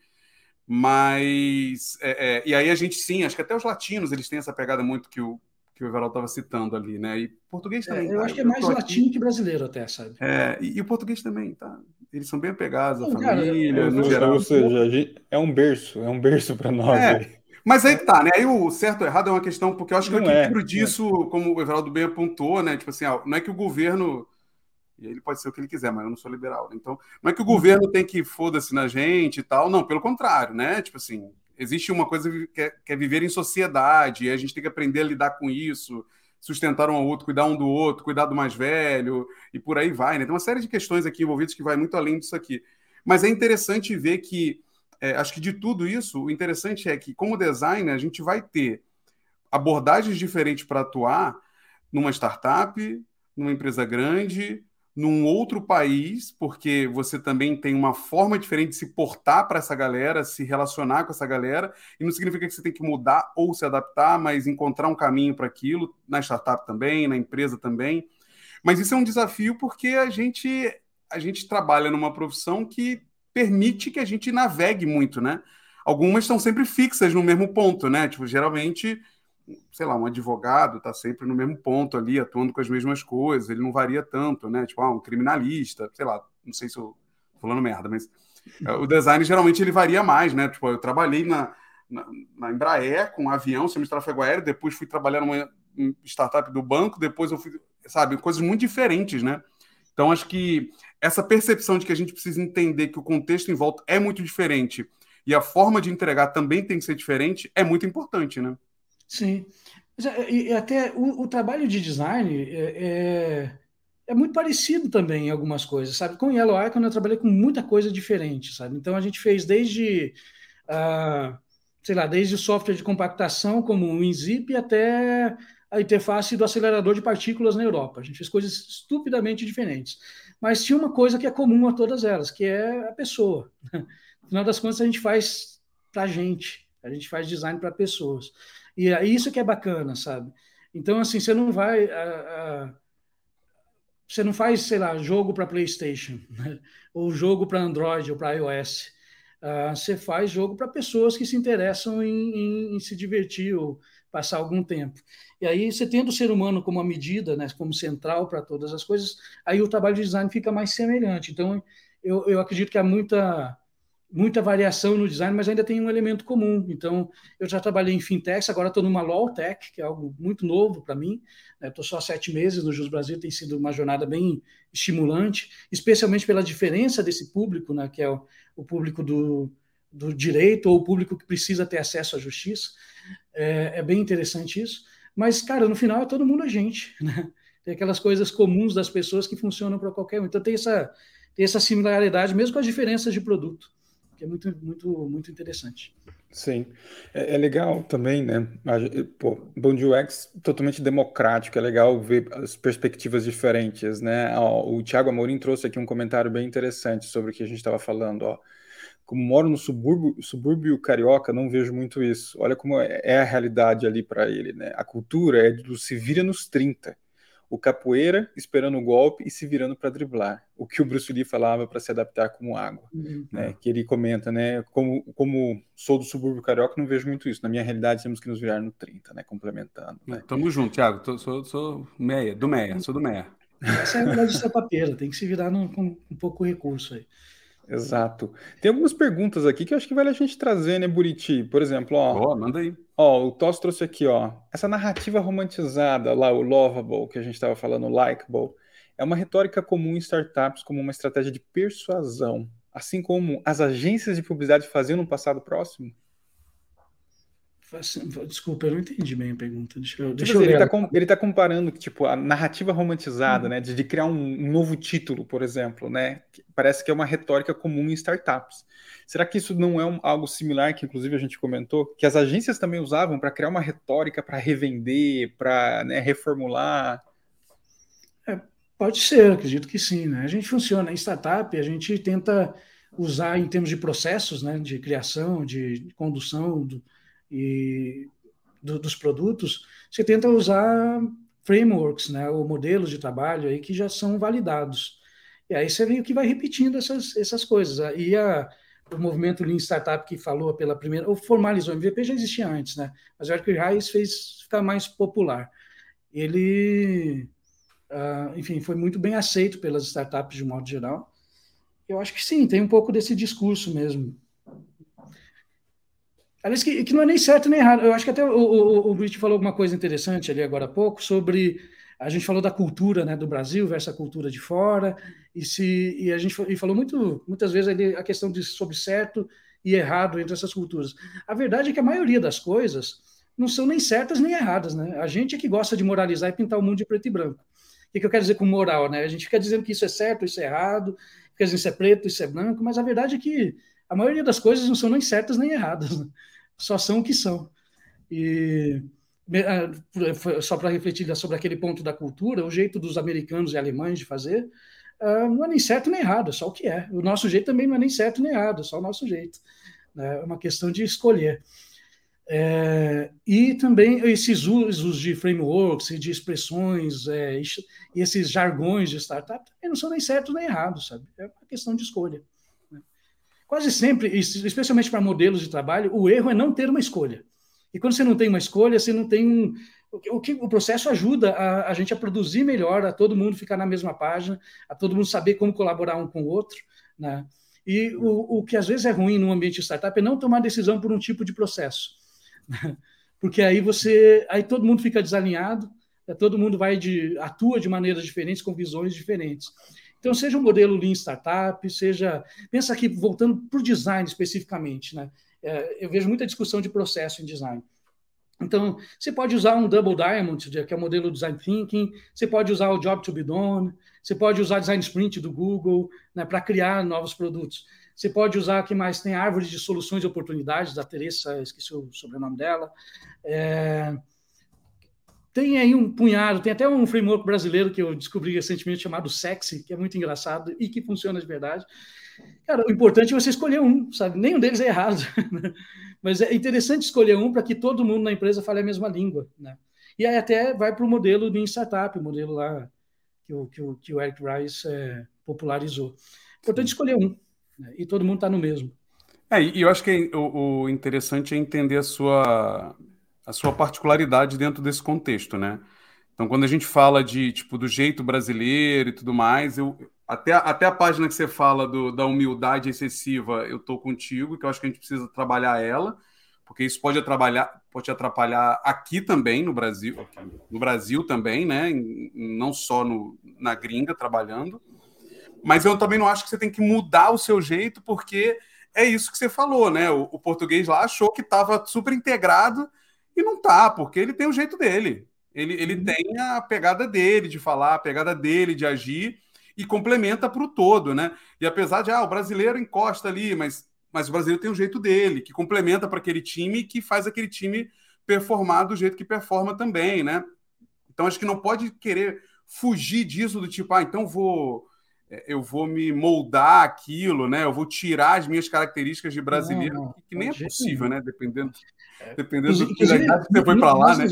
Mas. É, é, e aí a gente sim, acho que até os latinos eles têm essa pegada muito que o, que o Everaldo estava citando ali, né? E português também. É, eu tá? acho que é mais latino que brasileiro, até, sabe? É, e, e, o português também, tá? Eles são bem apegados à família, cara, no geral. Ou seja, é um berço, é um berço para nós. É. Mas aí que tá, né? Aí o certo ou errado é uma questão, porque eu acho que não o equilíbrio é, disso, como o Everaldo bem apontou, né? Tipo assim, não é que o governo e ele pode ser o que ele quiser, mas eu não sou liberal. Né? Então, não é que o governo tem que foda-se na gente e tal, não, pelo contrário, né? Tipo assim, existe uma coisa que é, que é viver em sociedade, e a gente tem que aprender a lidar com isso, sustentar um ao outro, cuidar um do outro, cuidar do mais velho, e por aí vai, né? Tem uma série de questões aqui envolvidas que vai muito além disso aqui. Mas é interessante ver que, é, acho que de tudo isso, o interessante é que, como designer, a gente vai ter abordagens diferentes para atuar numa startup, numa empresa grande, num outro país, porque você também tem uma forma diferente de se portar para essa galera, se relacionar com essa galera, e não significa que você tem que mudar ou se adaptar, mas encontrar um caminho para aquilo, na startup também, na empresa também. Mas isso é um desafio porque a gente a gente trabalha numa profissão que permite que a gente navegue muito, né? Algumas estão sempre fixas no mesmo ponto, né? Tipo, geralmente sei lá, um advogado está sempre no mesmo ponto ali, atuando com as mesmas coisas, ele não varia tanto, né? Tipo, ah, um criminalista, sei lá, não sei se eu tô falando merda, mas uh, o design geralmente ele varia mais, né? Tipo, eu trabalhei na, na, na Embraer com um avião, sistema de tráfego aéreo, depois fui trabalhar numa startup do banco, depois eu fui, sabe, coisas muito diferentes, né? Então, acho que essa percepção de que a gente precisa entender que o contexto em volta é muito diferente e a forma de entregar também tem que ser diferente é muito importante, né? Sim. É, e até o, o trabalho de design é, é, é, muito parecido também em algumas coisas, sabe? Com Yellow Icon eu trabalhei com muita coisa diferente, sabe? Então a gente fez desde, uh, sei lá, desde software de compactação como o WinZip até a interface do acelerador de partículas na Europa. A gente fez coisas estupidamente diferentes. Mas tinha uma coisa que é comum a todas elas, que é a pessoa. No final das contas, a gente faz para gente. A gente faz design para pessoas. E é isso que é bacana, sabe? Então, assim, você não vai. Uh, uh, você não faz, sei lá, jogo para PlayStation, né? ou jogo para Android ou para iOS. Uh, você faz jogo para pessoas que se interessam em, em, em, se divertir ou passar algum tempo. E aí, você tendo o ser humano como a medida, né, como central para todas as coisas, aí o trabalho de design fica mais semelhante. Então, eu, eu acredito que há muita muita variação no design, mas ainda tem um elemento comum. Então, eu já trabalhei em fintechs, agora estou numa law tech, que é algo muito novo para mim. Estou né? só sete meses no Jus Brasil, tem sido uma jornada bem estimulante, especialmente pela diferença desse público, né? que é o, o público do, do direito ou o público que precisa ter acesso à justiça. É, é bem interessante isso. Mas, cara, no final é todo mundo a gente. Né? Tem aquelas coisas comuns das pessoas que funcionam para qualquer um. Então, tem essa, tem essa similaridade, mesmo com as diferenças de produto que é muito, muito, muito interessante. Sim, é, é legal também, né? Pô, Bom UX totalmente democrático, é legal ver as perspectivas diferentes, né? Ó, o Thiago Amorim trouxe aqui um comentário bem interessante sobre o que a gente estava falando, ó. Como moro no subúrbio, subúrbio carioca, não vejo muito isso. Olha como é, é a realidade ali para ele, né? A cultura é do se vira nos 30 o capoeira esperando o golpe e se virando para driblar. O que o Bruce Lee falava para se adaptar como água. Uhum. Né? Que ele comenta, né? Como, como sou do subúrbio carioca, não vejo muito isso. Na minha realidade, temos que nos virar no 30, né? Complementando. Né? Tamo junto, Thiago. Tô, sou, sou meia, do meia, sou do meia. Essa é a verdade de sapateira, tem que se virar no, com um pouco recurso aí. Exato. Tem algumas perguntas aqui que eu acho que vale a gente trazer, né, Buriti? Por exemplo, ó. Oh, manda aí. Ó, o Toss trouxe aqui, ó. Essa narrativa romantizada lá, o lovable, que a gente estava falando, likable, é uma retórica comum em startups como uma estratégia de persuasão, assim como as agências de publicidade faziam no passado próximo? Desculpa, eu não entendi bem a pergunta. Deixa eu, tipo deixa assim, eu ele, está ele tá comparando tipo, a narrativa romantizada, uhum. né? De, de, criar um, um, novo título, por exemplo, né? Parece que é uma retórica comum em startups. Será que isso não é um, algo similar que, inclusive, a gente comentou, que as agências também usavam para criar uma retórica para revender, para né, reformular? É, pode ser, acredito que sim. Né? A gente funciona em startup, a gente tenta usar em termos de processos, né, de criação, de condução, do, e do, dos produtos, você tenta usar frameworks, né, ou modelos de trabalho aí que já são validados. E aí você meio que vai repetindo essas, essas coisas. E a, o movimento Lean Startup que falou pela primeira, ou formalizou, o MVP já existia antes, né? Mas o Eric Reis fez ficar mais popular. Ele, uh, enfim, foi muito bem aceito pelas startups de modo geral. Eu acho que sim, tem um pouco desse discurso mesmo. Aliás, que, que não é nem certo nem errado. Eu acho que até o, o, o Brit falou alguma coisa interessante ali agora há pouco sobre. A gente falou da cultura né, do Brasil versus a cultura de fora, e, se, e a gente e falou muito, muitas vezes ali a questão de sobre certo e errado entre essas culturas. A verdade é que a maioria das coisas não são nem certas nem erradas. Né? A gente é que gosta de moralizar e pintar o mundo de preto e branco. O que eu quero dizer com moral? Né? A gente fica dizendo que isso é certo, isso é errado, fica dizendo isso é preto, isso é branco, mas a verdade é que a maioria das coisas não são nem certas nem erradas. Né? Só são o que são. E ah, só para refletir sobre aquele ponto da cultura, o jeito dos americanos e alemães de fazer ah, não é nem certo nem errado, é só o que é. O nosso jeito também não é nem certo nem errado, é só o nosso jeito. Né? É uma questão de escolher. É, e também esses usos de frameworks e de expressões é, e esses jargões de startup não são nem certos nem errados, sabe? É uma questão de escolha. Quase sempre, especialmente para modelos de trabalho, o erro é não ter uma escolha. E quando você não tem uma escolha, você não tem um. O, que, o processo ajuda a, a gente a produzir melhor, a todo mundo ficar na mesma página, a todo mundo saber como colaborar um com o outro. Né? E o, o que às vezes é ruim no ambiente de startup é não tomar decisão por um tipo de processo. Porque aí você. Aí todo mundo fica desalinhado, né? todo mundo vai de, atua de maneiras diferentes, com visões diferentes. Então, seja um modelo Lean Startup, seja. Pensa aqui, voltando para o design especificamente, né? é, eu vejo muita discussão de processo em design. Então, você pode usar um Double Diamond, que é o modelo Design Thinking, você pode usar o Job to be Done, você pode usar Design Sprint do Google né, para criar novos produtos. Você pode usar, que mais? Tem a árvore de soluções e oportunidades, da Teresa, esqueci o sobrenome dela. É, tem aí um punhado, tem até um framework brasileiro que eu descobri recentemente chamado Sexy, que é muito engraçado e que funciona de verdade. Cara, o importante é você escolher um, sabe? Nenhum deles é errado. Né? Mas é interessante escolher um para que todo mundo na empresa fale a mesma língua, né? E aí até vai para o modelo de startup, o modelo lá que o, que o, que o Eric Rice é, popularizou. Importante escolher um, né? e todo mundo está no mesmo. É, e eu acho que o, o interessante é entender a sua, a sua particularidade dentro desse contexto, né? Então, quando a gente fala de tipo do jeito brasileiro e tudo mais, eu, até, até a página que você fala do, da humildade excessiva, eu tô contigo, que eu acho que a gente precisa trabalhar ela, porque isso pode atrapalhar, pode atrapalhar aqui também no Brasil, no Brasil também, né? Não só no, na gringa trabalhando. Mas eu também não acho que você tem que mudar o seu jeito, porque é isso que você falou, né? O, o português lá achou que estava super integrado e não tá, porque ele tem o jeito dele. Ele, ele uhum. tem a pegada dele de falar, a pegada dele de agir e complementa para o todo, né? E apesar de, ah, o brasileiro encosta ali, mas, mas o brasileiro tem um jeito dele, que complementa para aquele time e que faz aquele time performar do jeito que performa também, né? Então acho que não pode querer fugir disso do tipo, ah, então vou é, eu vou me moldar aquilo, né? Eu vou tirar as minhas características de brasileiro, não, que nem é possível, né? Dependendo. Dependendo do que você foi para lá, né?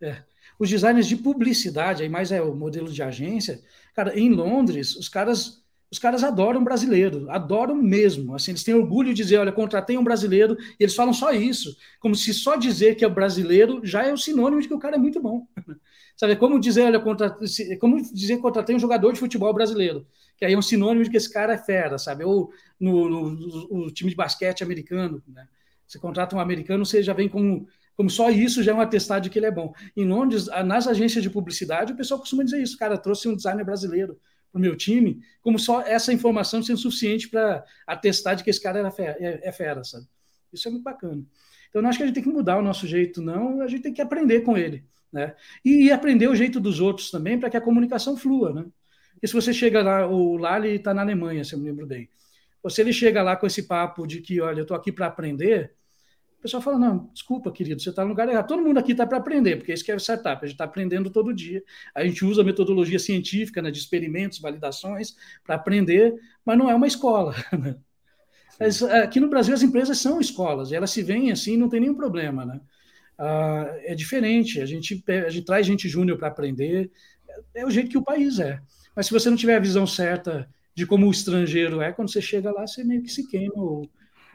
É os designers de publicidade, aí mais é o modelo de agência, cara, em Londres, os caras os caras adoram brasileiro, adoram mesmo. Assim, eles têm orgulho de dizer, olha, contratei um brasileiro, e eles falam só isso, como se só dizer que é brasileiro já é o sinônimo de que o cara é muito bom. Sabe, como dizer, olha, contratei, como dizer que contratei um jogador de futebol brasileiro, que aí é um sinônimo de que esse cara é fera, sabe? Ou no, no, no time de basquete americano, né? Você contrata um americano, você já vem com como só isso já é um atestado de que ele é bom. Em Londres, nas agências de publicidade, o pessoal costuma dizer isso, cara, trouxe um designer brasileiro para o meu time, como só essa informação sendo suficiente para atestar de que esse cara era fera, é, é fera, sabe? Isso é muito bacana. Então, não acho que a gente tem que mudar o nosso jeito, não, a gente tem que aprender com ele, né? E, e aprender o jeito dos outros também, para que a comunicação flua, né? E se você chega lá, o Lali está na Alemanha, se eu me lembro bem, se ele chega lá com esse papo de que, olha, eu estou aqui para aprender, o pessoal fala: não, desculpa, querido, você está no lugar errado. Todo mundo aqui está para aprender, porque isso que é startup, a gente está aprendendo todo dia. A gente usa a metodologia científica né, de experimentos, validações, para aprender, mas não é uma escola. Né? Mas, aqui no Brasil as empresas são escolas, e elas se veem assim, não tem nenhum problema. Né? Ah, é diferente, a gente, a gente traz gente júnior para aprender, é, é o jeito que o país é. Mas se você não tiver a visão certa de como o estrangeiro é, quando você chega lá, você meio que se queima ou,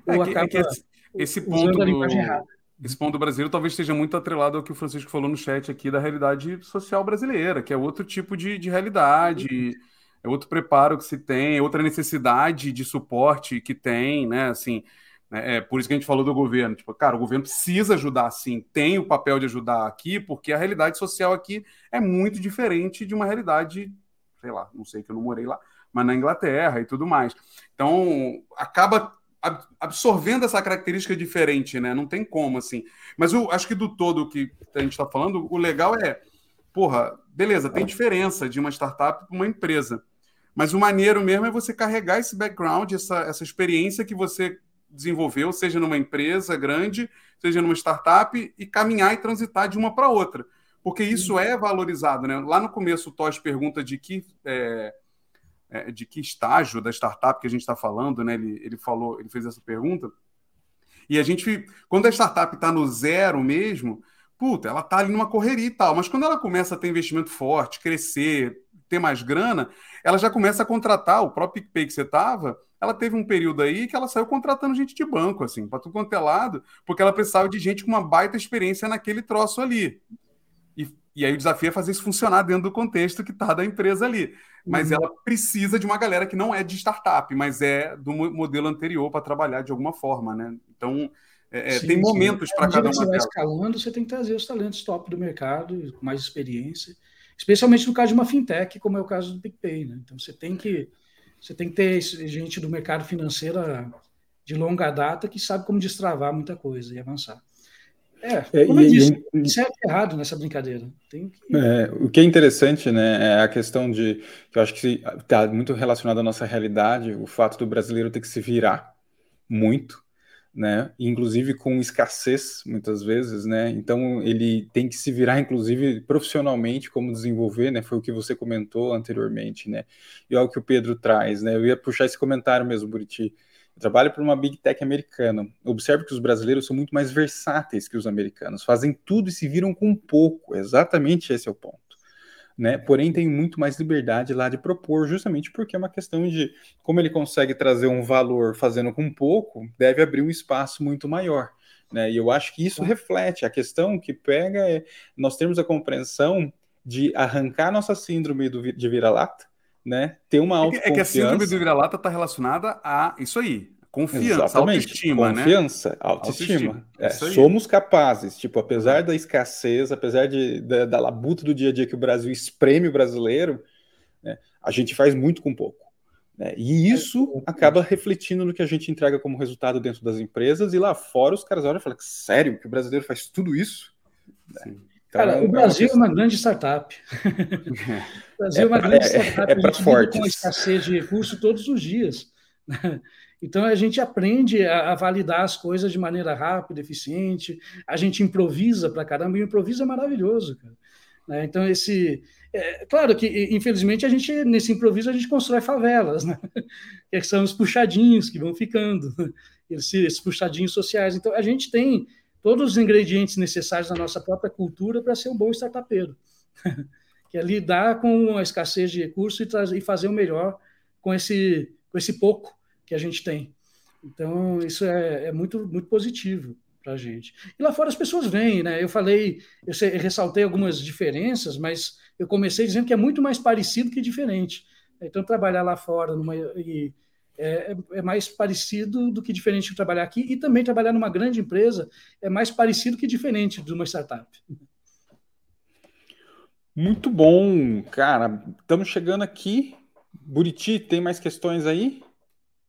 é ou que, acaba... É que esse ponto, do, esse ponto do brasileiro talvez esteja muito atrelado ao que o Francisco falou no chat aqui da realidade social brasileira, que é outro tipo de, de realidade, é outro preparo que se tem, é outra necessidade de suporte que tem, né? Assim, né, é por isso que a gente falou do governo. Tipo, cara, o governo precisa ajudar, sim, tem o papel de ajudar aqui, porque a realidade social aqui é muito diferente de uma realidade, sei lá, não sei que eu não morei lá, mas na Inglaterra e tudo mais. Então, acaba absorvendo essa característica diferente, né? Não tem como, assim. Mas eu acho que do todo que a gente está falando, o legal é, porra, beleza, tem diferença de uma startup para uma empresa. Mas o maneiro mesmo é você carregar esse background, essa, essa experiência que você desenvolveu, seja numa empresa grande, seja numa startup, e caminhar e transitar de uma para outra. Porque isso é valorizado. Né? Lá no começo, o Tosh pergunta de que, é, é, de que estágio da startup que a gente está falando, né? Ele, ele falou, ele fez essa pergunta. E a gente, quando a startup está no zero mesmo, puta, ela está ali numa correria e tal. Mas quando ela começa a ter investimento forte, crescer, ter mais grana, ela já começa a contratar. O próprio PicPay que você estava, ela teve um período aí que ela saiu contratando gente de banco, assim, para tudo quanto é lado, porque ela precisava de gente com uma baita experiência naquele troço ali. E, aí o desafio é fazer isso funcionar dentro do contexto que está da empresa ali. Mas uhum. ela precisa de uma galera que não é de startup, mas é do modelo anterior para trabalhar de alguma forma, né? Então, é, é sim, tem momentos para cada uma. Você vai escalando, você tem que trazer os talentos top do mercado, com mais experiência especialmente no caso de uma fintech, como é o caso do PicPay. Né? Então você tem que você tem que ter gente do mercado financeiro de longa data que sabe como destravar muita coisa e avançar. É, é como é, eu disse, e, certo e errado nessa brincadeira. Que... É, o que é interessante, né, é a questão de que eu acho que está muito relacionado à nossa realidade, o fato do brasileiro ter que se virar muito né? Inclusive com escassez muitas vezes, né? Então ele tem que se virar, inclusive profissionalmente, como desenvolver, né? Foi o que você comentou anteriormente, né? E é o que o Pedro traz, né? Eu ia puxar esse comentário mesmo, Buriti. Eu trabalho para uma big tech americana. Observe que os brasileiros são muito mais versáteis que os americanos, fazem tudo e se viram com pouco. Exatamente esse é o ponto né? Porém, tem muito mais liberdade lá de propor, justamente porque é uma questão de como ele consegue trazer um valor fazendo com pouco, deve abrir um espaço muito maior. Né? E eu acho que isso reflete a questão que pega é nós temos a compreensão de arrancar nossa síndrome do, de vira-lata, né? Ter uma autoconfiança. É que a síndrome do vira-lata está relacionada a isso aí, Confiança, Exatamente. autoestima, né? Confiança, né? autoestima. autoestima. É, somos capazes, tipo, apesar da escassez, apesar de, da, da, labuta do dia a dia que o Brasil espreme o brasileiro, né, a gente faz muito com pouco. Né? E isso acaba refletindo no que a gente entrega como resultado dentro das empresas, e lá fora os caras olham e falam, sério, que o brasileiro faz tudo isso? Né? Então, Cara, o é Brasil é uma grande startup. o Brasil é, é uma grande é, startup. É, é para fortes. com a escassez de recursos todos os dias. Então a gente aprende a, a, validar as coisas de maneira rápida, eficiente, a gente improvisa para caramba, e o improviso é maravilhoso, cara. Né? Então, esse. É, claro que, infelizmente, a gente, nesse improviso, a gente constrói favelas, né? que são os puxadinhos que vão ficando, esses, esses puxadinhos sociais. Então, a gente tem todos os ingredientes necessários da nossa própria cultura para ser um bom startupeiro, que é lidar com a escassez de recursos e, e fazer o melhor com esse, com esse pouco que a gente tem. Então, isso é, é muito, muito positivo para a gente. E lá fora as pessoas vêm, né? Eu falei, eu, sei, eu ressaltei algumas diferenças, mas eu comecei dizendo que é muito mais parecido que diferente. Então, trabalhar lá fora numa, e, é, é, mais parecido do que diferente de trabalhar aqui, e também trabalhar numa grande empresa é mais parecido que diferente de uma startup. Muito bom, cara. Estamos chegando aqui. Buriti, tem mais questões aí?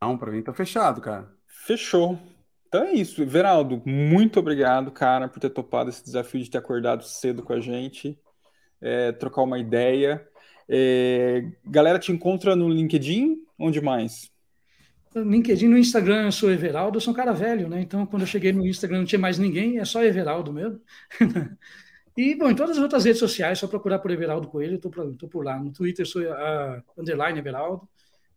Não, para mim tá fechado, cara. Fechou. Então é isso. Veraldo, muito obrigado, cara, por ter topado esse desafio de ter acordado cedo com a gente, é, trocar uma ideia. É, galera, te encontra no LinkedIn? Onde mais? No LinkedIn, no Instagram, eu sou Everaldo, eu sou um cara velho, né? Então, quando eu cheguei no Instagram, não tinha mais ninguém, é só Everaldo mesmo. e, bom, em todas as outras redes sociais, só procurar por Everaldo Coelho, eu tô, tô por lá. No Twitter, sou a underline Everaldo,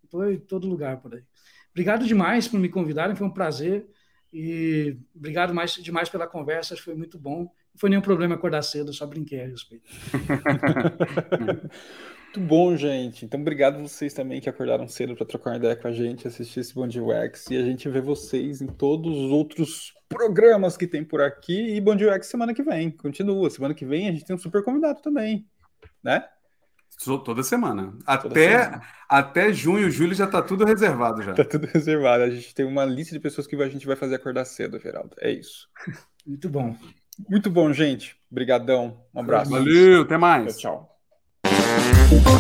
estou em todo lugar por aí. Obrigado demais por me convidarem, foi um prazer. E obrigado mais, demais pela conversa, foi muito bom. Não foi nenhum problema acordar cedo, só brinquei a respeito. muito bom, gente. Então, obrigado vocês também que acordaram cedo para trocar uma ideia com a gente, assistir esse Bom de UX. E a gente vê vocês em todos os outros programas que tem por aqui. E Bom de UX semana que vem. Continua. Semana que vem a gente tem um super convidado também, né? Toda semana. Até, Toda semana. até junho, julho já está tudo reservado já. Tá tudo reservado. A gente tem uma lista de pessoas que a gente vai fazer acordar cedo, Geraldo. É isso. Muito bom. Muito bom, gente. Obrigadão. Um abraço. Valeu, até mais. Tchau, tchau. Oh